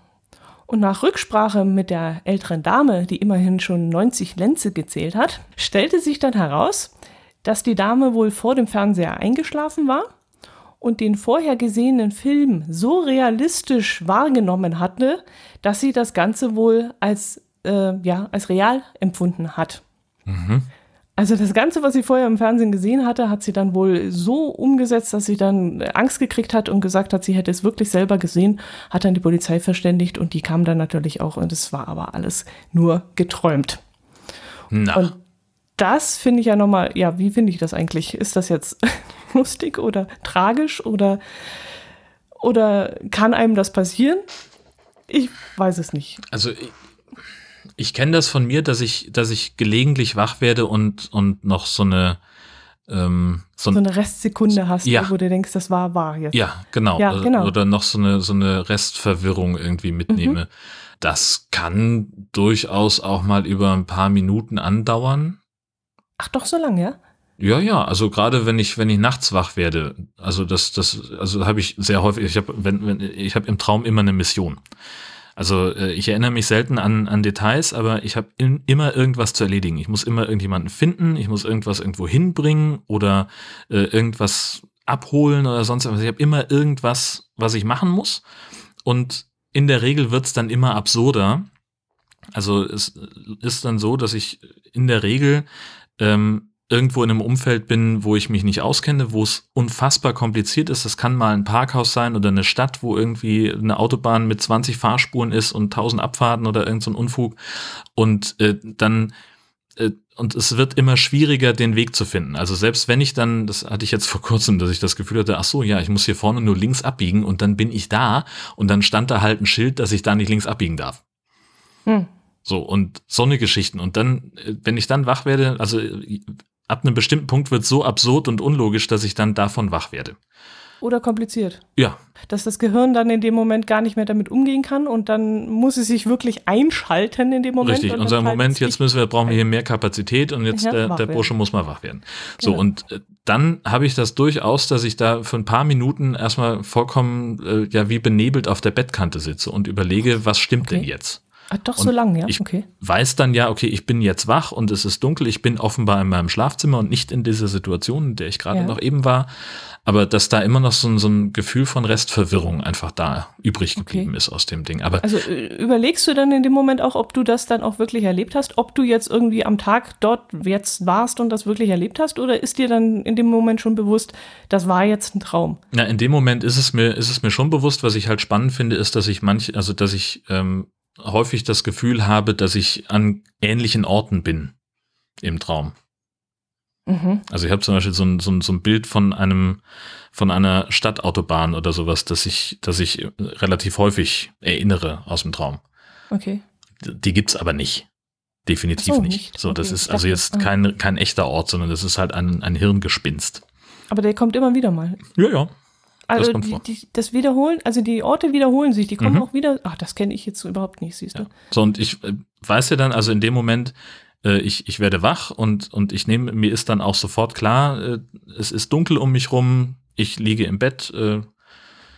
Und nach Rücksprache mit der älteren Dame, die immerhin schon 90 Lenze gezählt hat, stellte sich dann heraus, dass die Dame wohl vor dem Fernseher eingeschlafen war und den vorher gesehenen Film so realistisch wahrgenommen hatte, dass sie das Ganze wohl als, äh, ja, als real empfunden hat. Mhm. Also das Ganze, was sie vorher im Fernsehen gesehen hatte, hat sie dann wohl so umgesetzt, dass sie dann Angst gekriegt hat und gesagt hat, sie hätte es wirklich selber gesehen, hat dann die Polizei verständigt und die kam dann natürlich auch und es war aber alles nur geträumt. Na. Und das finde ich ja nochmal, ja, wie finde ich das eigentlich? Ist das jetzt lustig oder tragisch oder, oder kann einem das passieren? Ich weiß es nicht. Also ich kenne das von mir, dass ich, dass ich gelegentlich wach werde und, und noch so eine ähm, so, so, eine Restsekunde hast, ja. wo du denkst, das war wahr jetzt. Ja, genau. Ja, genau. Oder noch so eine, so eine Restverwirrung irgendwie mitnehme. Mhm. Das kann durchaus auch mal über ein paar Minuten andauern. Ach doch, so lange, ja? Ja, ja, also gerade wenn ich wenn ich nachts wach werde, also das das also habe ich sehr häufig, ich habe wenn, wenn ich habe im Traum immer eine Mission. Also äh, ich erinnere mich selten an, an Details, aber ich habe immer irgendwas zu erledigen. Ich muss immer irgendjemanden finden, ich muss irgendwas irgendwo hinbringen oder äh, irgendwas abholen oder sonst was. Ich habe immer irgendwas, was ich machen muss. Und in der Regel wird's dann immer absurder. Also es ist dann so, dass ich in der Regel ähm, irgendwo in einem Umfeld bin, wo ich mich nicht auskenne, wo es unfassbar kompliziert ist. Das kann mal ein Parkhaus sein oder eine Stadt, wo irgendwie eine Autobahn mit 20 Fahrspuren ist und 1000 Abfahrten oder irgend so ein Unfug. Und äh, dann äh, und es wird immer schwieriger, den Weg zu finden. Also selbst wenn ich dann, das hatte ich jetzt vor kurzem, dass ich das Gefühl hatte, ach so, ja, ich muss hier vorne nur links abbiegen und dann bin ich da und dann stand da halt ein Schild, dass ich da nicht links abbiegen darf. Hm. So, und so eine Geschichten. Und dann, äh, wenn ich dann wach werde, also ab einem bestimmten Punkt wird so absurd und unlogisch, dass ich dann davon wach werde. Oder kompliziert. Ja. Dass das Gehirn dann in dem Moment gar nicht mehr damit umgehen kann und dann muss es sich wirklich einschalten in dem Moment. Richtig, und sagen, Moment, jetzt müssen wir, brauchen wir hier mehr Kapazität und jetzt ja, der, der Bursche muss mal wach werden. So, genau. und äh, dann habe ich das durchaus, dass ich da für ein paar Minuten erstmal vollkommen, äh, ja, wie benebelt auf der Bettkante sitze und überlege, was stimmt okay. denn jetzt? Ach, doch und so lang, ja. Ich okay. weiß dann ja, okay, ich bin jetzt wach und es ist dunkel. Ich bin offenbar in meinem Schlafzimmer und nicht in dieser Situation, in der ich gerade ja. noch eben war. Aber dass da immer noch so ein, so ein Gefühl von Restverwirrung einfach da übrig geblieben okay. ist aus dem Ding. Aber also äh, überlegst du dann in dem Moment auch, ob du das dann auch wirklich erlebt hast, ob du jetzt irgendwie am Tag dort jetzt warst und das wirklich erlebt hast, oder ist dir dann in dem Moment schon bewusst, das war jetzt ein Traum? Na, in dem Moment ist es mir, ist es mir schon bewusst, was ich halt spannend finde, ist, dass ich manch, also dass ich ähm, häufig das Gefühl habe, dass ich an ähnlichen Orten bin im Traum. Mhm. Also ich habe zum Beispiel so ein, so, ein, so ein Bild von einem von einer Stadtautobahn oder sowas, das ich, das ich relativ häufig erinnere aus dem Traum. Okay. Die gibt's aber nicht. Definitiv so, nicht. nicht. So, okay. das ist also jetzt kein, kein echter Ort, sondern das ist halt ein, ein Hirngespinst. Aber der kommt immer wieder mal. Ja, ja. Also das, die, die, das, Wiederholen, also die Orte wiederholen sich, die kommen mhm. auch wieder. Ach, das kenne ich jetzt überhaupt nicht, siehst du. Ja. So, und ich äh, weiß ja dann, also in dem Moment, äh, ich, ich werde wach und, und ich nehme, mir ist dann auch sofort klar, äh, es ist dunkel um mich rum, ich liege im Bett, äh,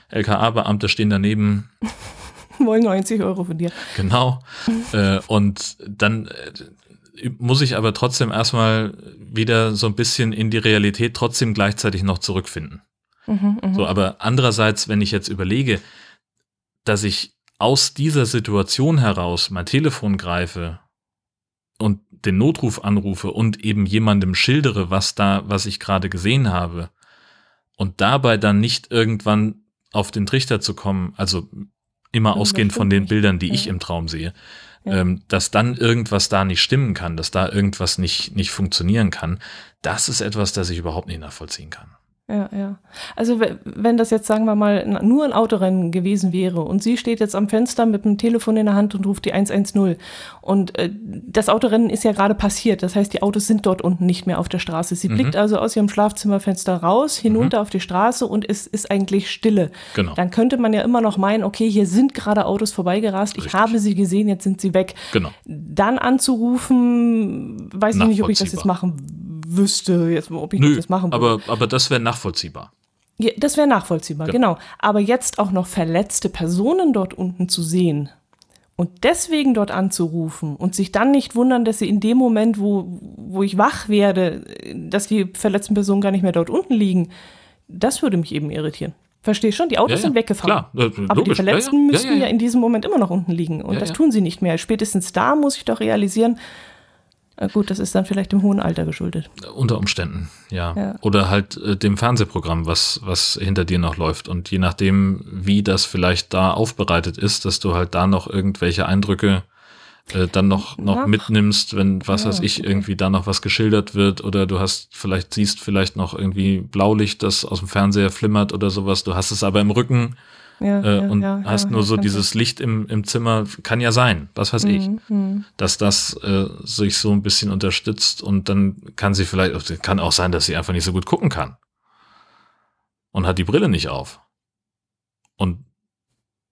LKA-Beamte stehen daneben. Wollen 90 Euro von dir. Genau. äh, und dann äh, muss ich aber trotzdem erstmal wieder so ein bisschen in die Realität trotzdem gleichzeitig noch zurückfinden. Mhm, so, mhm. aber andererseits, wenn ich jetzt überlege, dass ich aus dieser Situation heraus mein Telefon greife und den Notruf anrufe und eben jemandem schildere, was da, was ich gerade gesehen habe und dabei dann nicht irgendwann auf den Trichter zu kommen, also immer ausgehend von den Bildern, die ich im Traum sehe, ja. ähm, dass dann irgendwas da nicht stimmen kann, dass da irgendwas nicht, nicht funktionieren kann, das ist etwas, das ich überhaupt nicht nachvollziehen kann. Ja, ja. Also wenn das jetzt, sagen wir mal, nur ein Autorennen gewesen wäre und sie steht jetzt am Fenster mit dem Telefon in der Hand und ruft die 110 und äh, das Autorennen ist ja gerade passiert, das heißt, die Autos sind dort unten nicht mehr auf der Straße. Sie mhm. blickt also aus ihrem Schlafzimmerfenster raus, hinunter mhm. auf die Straße und es ist eigentlich Stille. Genau. Dann könnte man ja immer noch meinen, okay, hier sind gerade Autos vorbeigerast, Richtig. ich habe sie gesehen, jetzt sind sie weg. Genau. Dann anzurufen, weiß ich nicht, ob ich das jetzt machen wüsste, jetzt, ob ich Nö, das machen würde. Aber, aber das wäre nachvollziehbar. Ja, das wäre nachvollziehbar, genau. genau. Aber jetzt auch noch verletzte Personen dort unten zu sehen und deswegen dort anzurufen und sich dann nicht wundern, dass sie in dem Moment, wo, wo ich wach werde, dass die verletzten Personen gar nicht mehr dort unten liegen, das würde mich eben irritieren. Verstehe schon, die Autos ja, ja, sind weggefahren. Klar, äh, aber die Verletzten ja, müssten ja, in diesem Moment immer noch unten liegen. Und das tun sie nicht mehr. Spätestens da muss ich doch realisieren, gut, das ist dann vielleicht dem hohen Alter geschuldet. Unter Umständen, ja. ja. Oder halt äh, dem Fernsehprogramm, was, was hinter dir noch läuft. Und je nachdem, wie das vielleicht da aufbereitet ist, dass du halt da noch irgendwelche Eindrücke äh, dann noch, noch mitnimmst, wenn, was ja, weiß ich, okay. irgendwie da noch was geschildert wird oder du hast, vielleicht siehst vielleicht noch irgendwie Blaulicht, das aus dem Fernseher flimmert oder sowas. Du hast es aber im Rücken ja, äh, ja, und ja, hast nur so dieses. Licht im, im Zimmer, kann ja sein, was weiß ich, mhm, mhm. dass das äh, sich so ein bisschen unterstützt und dann kann sie vielleicht, kann auch sein, dass sie einfach nicht so gut gucken kann und hat die Brille nicht auf. Und,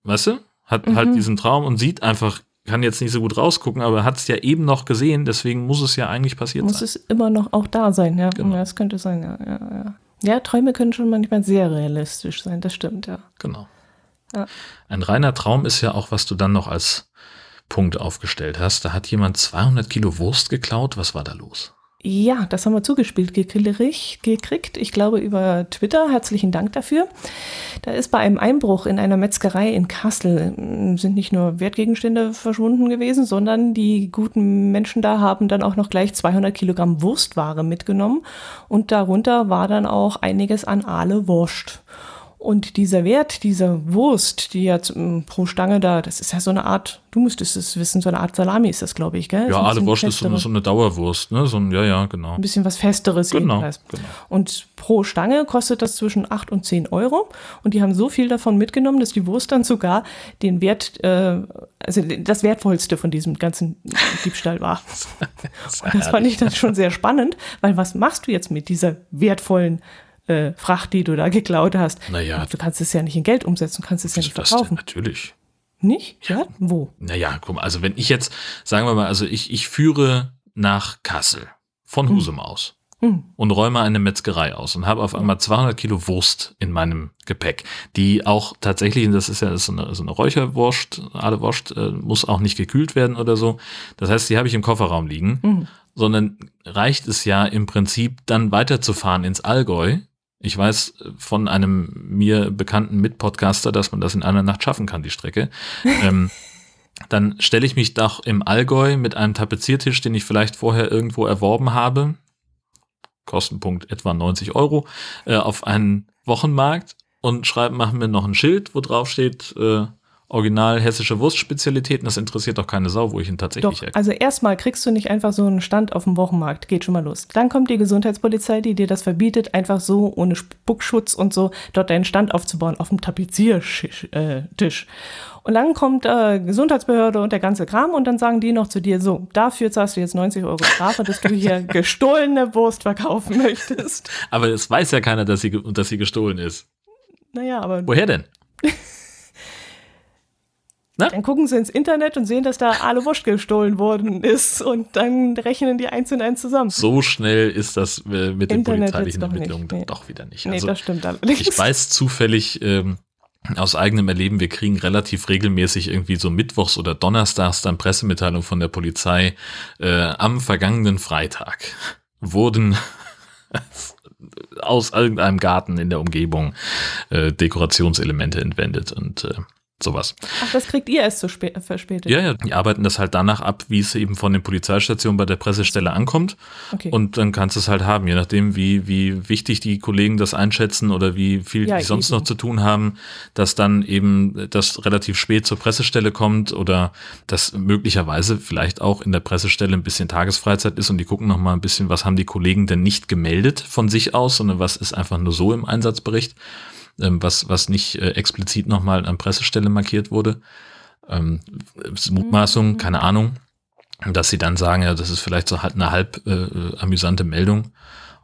weißt du, hat mhm. halt diesen Traum und sieht einfach, kann jetzt nicht so gut rausgucken, aber hat es ja eben noch gesehen, deswegen muss es ja eigentlich passiert muss sein. Muss es immer noch auch da sein, ja. Genau. Das könnte sein, ja, ja, ja. Ja, Träume können schon manchmal sehr realistisch sein, das stimmt, ja. Genau. Ein reiner Traum ist ja auch, was du dann noch als Punkt aufgestellt hast. Da hat jemand 200 Kilo Wurst geklaut. Was war da los? Ja, das haben wir zugespielt gekriegt. Ich glaube über Twitter. Herzlichen Dank dafür. Da ist bei einem Einbruch in einer Metzgerei in Kassel hm, sind nicht nur Wertgegenstände verschwunden gewesen, sondern die guten Menschen da haben dann auch noch gleich 200 Kilogramm Wurstware mitgenommen und darunter war dann auch einiges an Aale Wurst. Und dieser Wert dieser Wurst, die jetzt ähm, pro Stange da, das ist ja so eine Art, du müsstest es wissen, so eine Art Salami ist das, glaube ich, gell? Ja, alle Wurst ist so eine, so eine, Dauerwurst, ne? So ein, ja, ja, genau. Ein bisschen was Festeres genau, jedenfalls. Genau. Und pro Stange kostet das zwischen 8 und 10 Euro. Und die haben so viel davon mitgenommen, dass die Wurst dann sogar den Wert, äh, also das Wertvollste von diesem ganzen Diebstahl war. und das fand ich dann schon sehr spannend, weil was machst du jetzt mit dieser wertvollen äh, Fracht, die du da geklaut hast. Naja. Du kannst es ja nicht in Geld umsetzen, kannst es ja nicht verkaufen. natürlich. Nicht? Ja. Wo? Naja, guck mal, also wenn ich jetzt, sagen wir mal, also ich, ich führe nach Kassel von hm. Husum hm. aus. mhm. und räume eine Metzgerei aus und habe auf einmal 200 Kilo Wurst in meinem Gepäck, die auch tatsächlich, das ist ja so eine, so eine Räucherwurst, alle Wurst, äh, muss auch nicht gekühlt werden oder so. Das heißt, die habe ich im Kofferraum liegen, mhm. sondern reicht es ja im Prinzip dann weiterzufahren ins Allgäu. Ich weiß von einem mir bekannten Mitpodcaster, dass man das in einer Nacht schaffen kann, die Strecke. ähm, dann stelle ich mich doch im Allgäu mit einem Tapeziertisch, den ich vielleicht vorher irgendwo erworben habe, Kostenpunkt etwa 90 Euro, äh, auf einen Wochenmarkt und schreibe, machen mir noch ein Schild, wo drauf steht, äh, original hessische Wurstspezialitäten, das interessiert doch keine Sau, wo ich ihn tatsächlich doch, Also erstmal kriegst du nicht einfach so einen Stand auf dem Wochenmarkt, geht schon mal los. Dann kommt die Gesundheitspolizei, die dir das verbietet, einfach so ohne Spuckschutz und so dort deinen Stand aufzubauen auf dem Tapeziertisch. Äh, und dann kommt äh, Gesundheitsbehörde und der ganze Kram und dann sagen die noch zu dir, so, dafür zahlst du jetzt 90 Euro Strafe, dass du hier gestohlene Wurst verkaufen möchtest. Aber es weiß ja keiner, dass sie, dass sie gestohlen ist. Naja, aber. Woher denn? Na? Dann gucken sie ins Internet und sehen, dass da alle Wurst gestohlen worden ist und dann rechnen die eins und eins zusammen. So schnell ist das äh, mit den polizeilichen Ermittlungen nee. doch wieder nicht. Nee, also, das stimmt allerdings. Ich weiß zufällig ähm, aus eigenem Erleben, wir kriegen relativ regelmäßig irgendwie so mittwochs oder donnerstags dann Pressemitteilung von der Polizei. Äh, am vergangenen Freitag wurden aus irgendeinem Garten in der Umgebung äh, Dekorationselemente entwendet und äh, sowas. Ach, das kriegt ihr erst so spä verspätet? Ja, ja, die arbeiten das halt danach ab, wie es eben von den Polizeistationen bei der Pressestelle ankommt. Okay. Und dann kannst du es halt haben, je nachdem, wie, wie wichtig die Kollegen das einschätzen oder wie viel ja, die sonst eben. noch zu tun haben, dass dann eben das relativ spät zur Pressestelle kommt oder dass möglicherweise vielleicht auch in der Pressestelle ein bisschen Tagesfreizeit ist und die gucken nochmal ein bisschen, was haben die Kollegen denn nicht gemeldet von sich aus, sondern was ist einfach nur so im Einsatzbericht was, was nicht äh, explizit nochmal an Pressestelle markiert wurde. Ähm, Mutmaßung, mhm. keine Ahnung. Dass sie dann sagen, ja, das ist vielleicht so halt eine halb äh, amüsante Meldung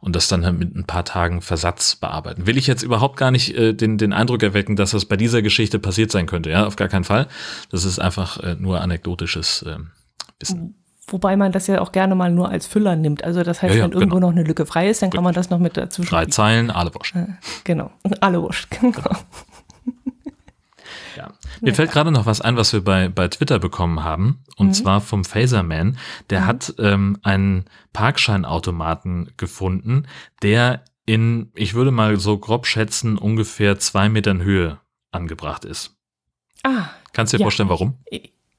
und das dann halt mit ein paar Tagen Versatz bearbeiten. Will ich jetzt überhaupt gar nicht äh, den, den Eindruck erwecken, dass das bei dieser Geschichte passiert sein könnte. Ja, auf gar keinen Fall. Das ist einfach äh, nur anekdotisches äh, Wissen. Wobei man das ja auch gerne mal nur als Füller nimmt. Also das heißt, ja, ja, wenn irgendwo genau. noch eine Lücke frei ist, dann kann man das noch mit dazu schreiben. Drei Zeilen, alle wurscht. Genau, alle wurscht, genau. Ja. Mir ja. fällt gerade noch was ein, was wir bei, bei Twitter bekommen haben. Und mhm. zwar vom Phaserman. Der mhm. hat ähm, einen Parkscheinautomaten gefunden, der in, ich würde mal so grob schätzen, ungefähr zwei Metern Höhe angebracht ist. Ah. Kannst du dir ja. vorstellen, warum?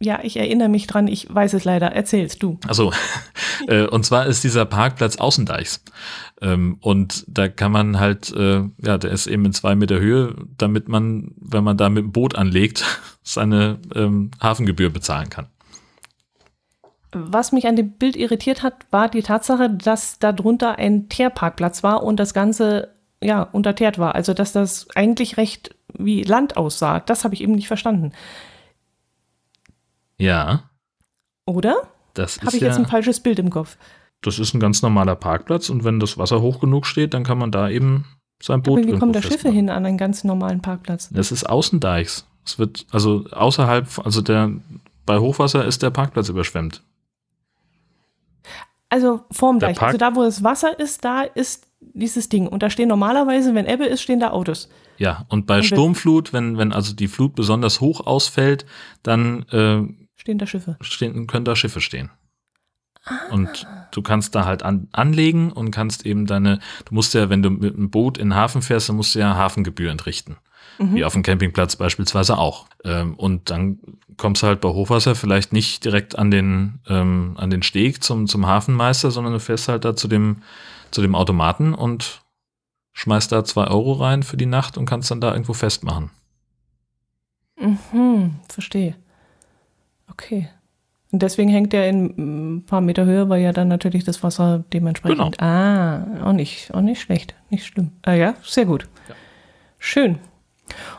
Ja, ich erinnere mich dran, ich weiß es leider. Erzählst du. Also, äh, und zwar ist dieser Parkplatz Außendeichs. Ähm, und da kann man halt, äh, ja, der ist eben in zwei Meter Höhe, damit man, wenn man da mit dem Boot anlegt, seine ähm, Hafengebühr bezahlen kann. Was mich an dem Bild irritiert hat, war die Tatsache, dass darunter ein Teerparkplatz war und das Ganze ja unterteert war. Also dass das eigentlich recht wie Land aussah. Das habe ich eben nicht verstanden. Ja. Oder? Das Habe ich ja, jetzt ein falsches Bild im Kopf? Das ist ein ganz normaler Parkplatz und wenn das Wasser hoch genug steht, dann kann man da eben sein Boot Aber wie kommen da Schiffe hin an einen ganz normalen Parkplatz? Das ist Außendeichs. Es wird, also außerhalb, also der, bei Hochwasser ist der Parkplatz überschwemmt. Also vorm Deich, also da, wo das Wasser ist, da ist dieses Ding. Und da stehen normalerweise, wenn Ebbe ist, stehen da Autos. Ja, und bei und Sturmflut, wenn, wenn also die Flut besonders hoch ausfällt, dann äh, Stehen da Schiffe? Stehen, können da Schiffe stehen. Ah. Und du kannst da halt an, anlegen und kannst eben deine, du musst ja, wenn du mit einem Boot in den Hafen fährst, dann musst du ja Hafengebühr entrichten. Mhm. Wie auf dem Campingplatz beispielsweise auch. Ähm, und dann kommst du halt bei Hochwasser vielleicht nicht direkt an den, ähm, an den Steg zum, zum Hafenmeister, sondern du fährst halt da zu dem, zu dem Automaten und schmeißt da zwei Euro rein für die Nacht und kannst dann da irgendwo festmachen. Mhm, verstehe. Okay. Und deswegen hängt er in ein paar Meter Höhe, weil ja dann natürlich das Wasser dementsprechend. Genau. Ah, auch nicht, auch nicht schlecht, nicht schlimm. Ah ja, sehr gut. Ja. Schön.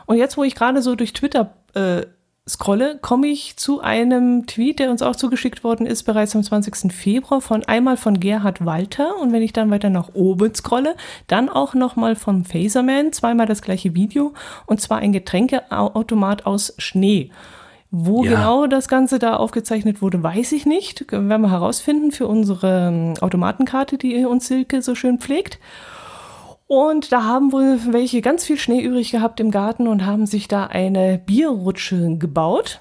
Und jetzt, wo ich gerade so durch Twitter äh, scrolle, komme ich zu einem Tweet, der uns auch zugeschickt worden ist, bereits am 20. Februar, von einmal von Gerhard Walter. Und wenn ich dann weiter nach oben scrolle, dann auch nochmal vom Phaserman, zweimal das gleiche Video, und zwar ein Getränkeautomat aus Schnee Wo Ja. genau das Ganze da aufgezeichnet wurde, weiß ich nicht. Werden wir herausfinden für unsere ähm, Automatenkarte, die uns Silke so schön pflegt. Und da haben wohl welche ganz viel Schnee übrig gehabt im Garten und haben sich da eine Bierrutsche gebaut.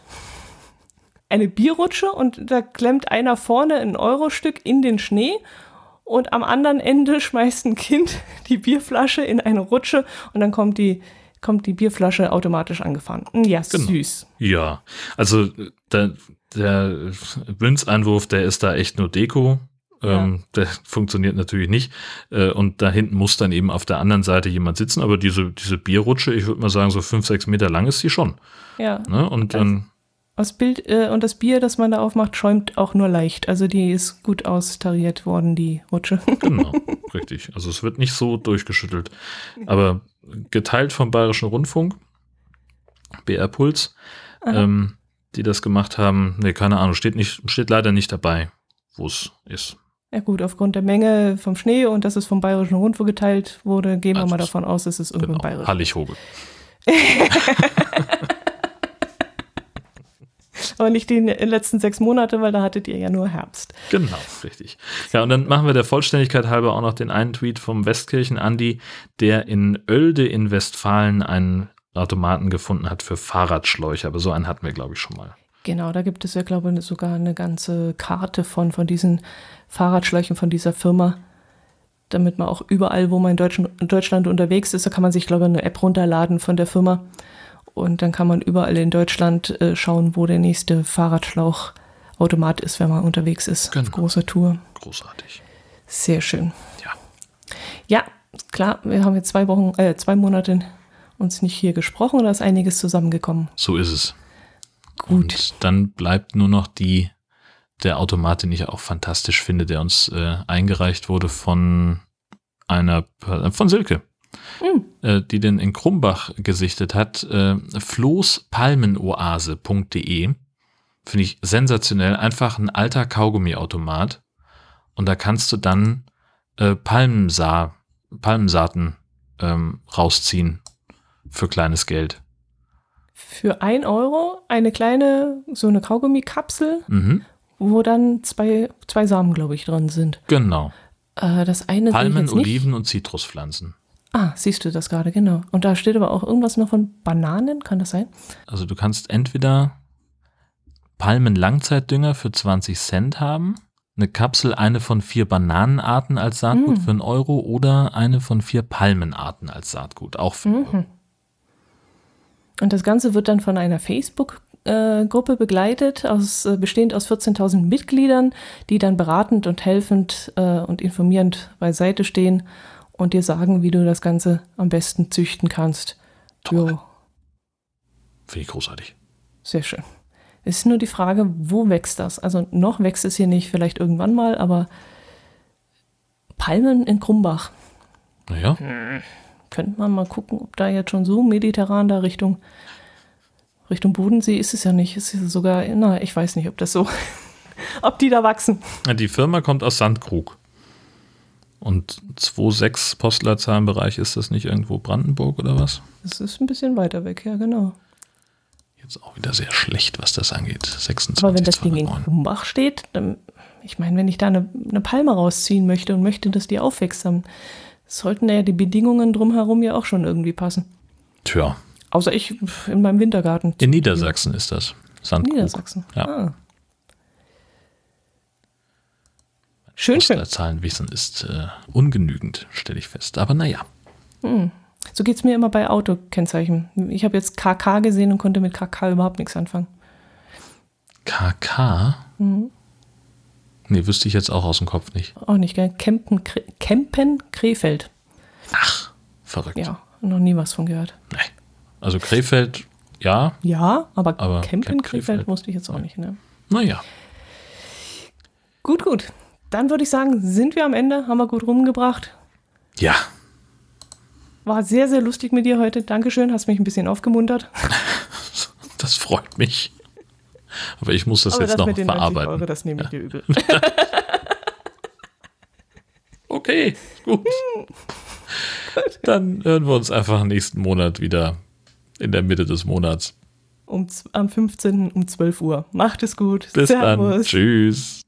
Eine Bierrutsche und da klemmt einer vorne ein Eurostück in den Schnee und am anderen Ende schmeißt ein Kind die Bierflasche in eine Rutsche und dann kommt die, kommt die Bierflasche automatisch angefahren. Ja, Genau. süß. Ja, also der, der Münzeinwurf, der ist da echt nur Deko. Ähm, Der funktioniert natürlich nicht. Äh, und da hinten muss dann eben auf der anderen Seite jemand sitzen. Aber diese, diese Bierrutsche, ich würde mal sagen, so fünf, sechs Meter lang ist sie schon. Ja. Ne? Und dann, Das Bild äh, und das Bier, das man da aufmacht, schäumt auch nur leicht. Also die ist gut austariert worden, die Rutsche. genau, richtig. Also es wird nicht so durchgeschüttelt. Aber geteilt vom Bayerischen Rundfunk, BR Puls, ähm, die das gemacht haben, nee, keine Ahnung, steht, nicht, steht leider nicht dabei, wo es ist. Ja gut, aufgrund der Menge vom Schnee und dass es vom Bayerischen Rundfunk geteilt wurde, gehen wir Also mal das- davon aus, es ist irgendwo Genau, im Bayerischen. Hallighoge. Aber nicht die letzten sechs Monate, weil da hattet ihr ja nur Herbst. Genau, richtig. Ja, und dann machen wir der Vollständigkeit halber auch noch den einen Tweet vom Westkirchen Andi, der in Oelde in Westfalen einen Automaten gefunden hat für Fahrradschläuche. Aber so einen hatten wir, glaube ich, schon mal. Genau, da gibt es ja, glaube ich, sogar eine ganze Karte von, von diesen Fahrradschläuchen von dieser Firma. Damit man auch überall, wo man in, Deutschland unterwegs ist, da kann man sich, glaube ich, eine App runterladen von der Firma. Und dann kann man überall in Deutschland äh, schauen, wo der nächste Fahrradschlauchautomat ist, wenn man unterwegs ist. Genau. Auf großer Tour. Großartig. Sehr schön. Ja. Ja, klar, wir haben jetzt zwei Wochen, äh, zwei Monate uns nicht hier gesprochen, da ist einiges zusammengekommen. So ist es. Gut. Und dann bleibt nur noch die, der Automat, den ich auch fantastisch finde, der uns äh, eingereicht wurde von einer, von Silke. Hm. Äh, die den in Krumbach gesichtet hat, äh, floßpalmenoase.de. Finde ich sensationell. Einfach ein alter Kaugummiautomat. Und da kannst du dann äh, Palmensa Palmensaaten ähm, rausziehen für kleines Geld. Für ein Euro eine kleine, so eine Kaugummikapsel, Mhm, wo dann zwei, zwei Samen, glaube ich, drin sind. genau. Äh, das eine Palmen. Oliven und Zitruspflanzen. Ah, siehst du das gerade, genau. Und da steht aber auch irgendwas noch von Bananen, kann das sein? Also du kannst entweder Palmen-Langzeitdünger für 20 Cent haben, eine Kapsel, eine von vier Bananenarten als Saatgut Mm. für einen Euro oder eine von vier Palmenarten als Saatgut, auch für einen Euro. Mhm. Und das Ganze wird dann von einer Facebook-Gruppe begleitet, aus, äh, bestehend aus 14.000 Mitgliedern, die dann beratend und helfend äh, und informierend beiseite stehen und dir sagen, wie du das Ganze am besten züchten kannst. Toll. Jo, Finde ich großartig. sehr schön. Es ist nur die Frage, wo wächst das? Also noch wächst es hier nicht, vielleicht irgendwann mal, aber Palmen in Krumbach. Naja, Könnte man mal gucken, ob da jetzt schon so mediterran da Richtung, Richtung Bodensee ist es ja nicht. Es ist sogar, na, ich weiß nicht, ob das so, ob die da wachsen. die Firma kommt aus Sandkrug. Und 2,6 Postleitzahlenbereich ist das nicht irgendwo Brandenburg oder was? Das ist ein bisschen weiter weg, ja, genau. Jetzt auch wieder sehr schlecht, was das angeht. 26, Aber wenn das Ding in 209. Krumbach steht, dann, ich meine, wenn ich da eine, eine Palme rausziehen möchte und möchte, dass die aufwächst, dann sollten ja die Bedingungen drumherum ja auch schon irgendwie passen. Tja, Außer ich in meinem Wintergarten. in Niedersachsen ist das. Sandkrug. Niedersachsen. Ja. Ah. Schön, schön. Postleitzahlenwissen ist äh, ungenügend, stelle ich fest. Aber naja. So geht es mir immer bei Autokennzeichen. Ich habe jetzt KK gesehen und konnte mit KK überhaupt nichts anfangen. KK? Mhm. Nee, wüsste ich jetzt auch aus dem Kopf nicht. Auch nicht, gell? Kempen, Kre Kempen Krefeld. Verrückt. Ja, noch nie was von gehört. Nee. Also Krefeld, ja. Ja, aber, Aber Kempen Kempen, Krefeld Krefeld. wusste ich jetzt auch nicht. Ne? Naja. Gut, gut. Dann würde ich sagen, sind wir am Ende, haben wir gut rumgebracht. Ja. War sehr, sehr lustig mit dir heute. Dankeschön, hast mich ein bisschen aufgemuntert. Das freut mich. Aber ich muss das Aber jetzt das noch mit den 90 verarbeiten. Euro, das nehme ich dir übel. Okay, gut. Dann hören wir uns einfach nächsten Monat wieder in der Mitte des Monats. um, am 15. um 12 Uhr. Macht es gut. Bis Servus. dann. Tschüss.